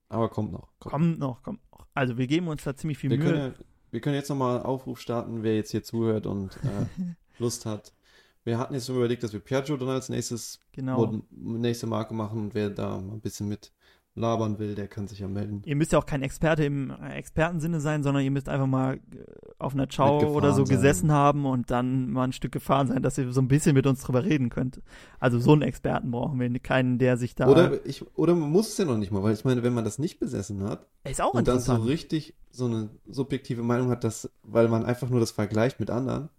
[SPEAKER 3] aber kommt noch. Kommt.
[SPEAKER 1] Kommt noch, kommt noch. Also wir geben uns da ziemlich viel
[SPEAKER 3] Wir
[SPEAKER 1] Mühe.
[SPEAKER 3] können, wir können jetzt nochmal einen Aufruf starten, wer jetzt hier zuhört und äh, Lust hat. Wir hatten jetzt schon überlegt, dass wir Piaggio dann als nächstes
[SPEAKER 1] genau.
[SPEAKER 3] nächste Marke machen und wer da mal ein bisschen mit labern will, der kann sich ja melden.
[SPEAKER 1] Ihr müsst ja auch kein Experte im äh, Expertensinne sein, sondern ihr müsst einfach mal äh, auf einer Ciao oder so
[SPEAKER 3] sein.
[SPEAKER 1] gesessen haben und dann mal ein Stück gefahren sein, dass ihr so ein bisschen mit uns drüber reden könnt. Also so einen Experten brauchen wir, keinen, der sich da.
[SPEAKER 3] Oder, ich, oder man muss es ja noch nicht mal, weil ich meine, wenn man das nicht besessen hat
[SPEAKER 1] ist auch
[SPEAKER 3] und dann so richtig so eine subjektive Meinung hat, dass, weil man einfach nur das vergleicht mit anderen.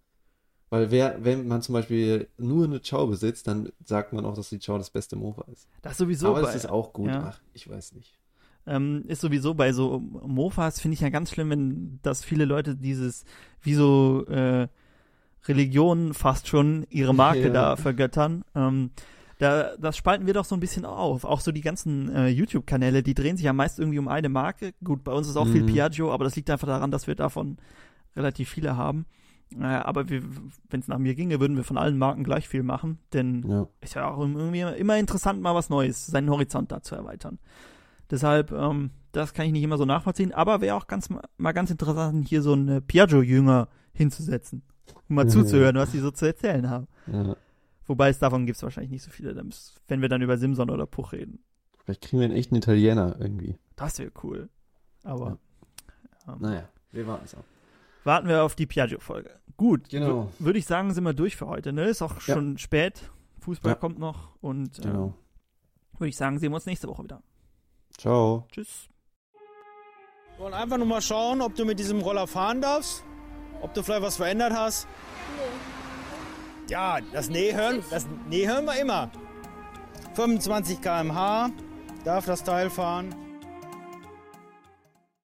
[SPEAKER 3] Weil wer, wenn man zum Beispiel nur eine Chow besitzt, dann sagt man auch, dass die Chow das beste Mofa ist.
[SPEAKER 1] das ist sowieso
[SPEAKER 3] Aber
[SPEAKER 1] bei,
[SPEAKER 3] das ist auch gut.
[SPEAKER 1] ja.
[SPEAKER 3] Ach, ich weiß nicht.
[SPEAKER 1] ähm, ist sowieso bei so Mofas finde ich ja ganz schlimm, wenn dass viele Leute dieses wie so äh, Religionen fast schon ihre Marke
[SPEAKER 3] Ja.
[SPEAKER 1] da vergöttern. Ähm, da, das spalten wir doch so ein bisschen auf. Auch so die ganzen äh, YouTube-Kanäle, die drehen sich ja meist irgendwie um eine Marke. Gut, bei uns ist auch viel
[SPEAKER 3] Mhm.
[SPEAKER 1] Piaggio, aber das liegt einfach daran, dass wir davon relativ viele haben. Äh, aber wenn es nach mir ginge, würden wir von allen Marken gleich viel machen, denn
[SPEAKER 3] Ja.
[SPEAKER 1] ist ja auch irgendwie immer interessant, mal was Neues, seinen Horizont da zu erweitern. Deshalb, ähm, das kann ich nicht immer so nachvollziehen, aber wäre auch ganz mal ganz interessant, hier so einen Piaggio-Jünger hinzusetzen, um mal
[SPEAKER 3] Ja.
[SPEAKER 1] zuzuhören, was die so zu erzählen haben.
[SPEAKER 3] ja.
[SPEAKER 1] Wobei es davon gibt es wahrscheinlich nicht so viele, wenn wir dann über Simson oder Puch reden.
[SPEAKER 3] Vielleicht kriegen wir einen echten Italiener irgendwie.
[SPEAKER 1] Das wäre cool. Aber ähm,
[SPEAKER 3] Naja, wir warten es ab.
[SPEAKER 1] Warten wir auf die Piaggio-Folge. Gut,
[SPEAKER 3] Genau.
[SPEAKER 1] wür- würde ich sagen, sind wir durch für heute. Ne? Ist auch
[SPEAKER 3] Ja.
[SPEAKER 1] schon spät. Fußball
[SPEAKER 3] Ja.
[SPEAKER 1] kommt noch und äh,
[SPEAKER 3] Genau.
[SPEAKER 1] würde ich sagen, sehen wir uns nächste Woche wieder.
[SPEAKER 3] Ciao.
[SPEAKER 1] Tschüss.
[SPEAKER 4] Und einfach nur mal schauen, ob du mit diesem Roller fahren darfst. Ob du vielleicht was verändert hast. Ja, das Nee hören, das Nee hören wir immer. 25 km/h darf das Teil fahren.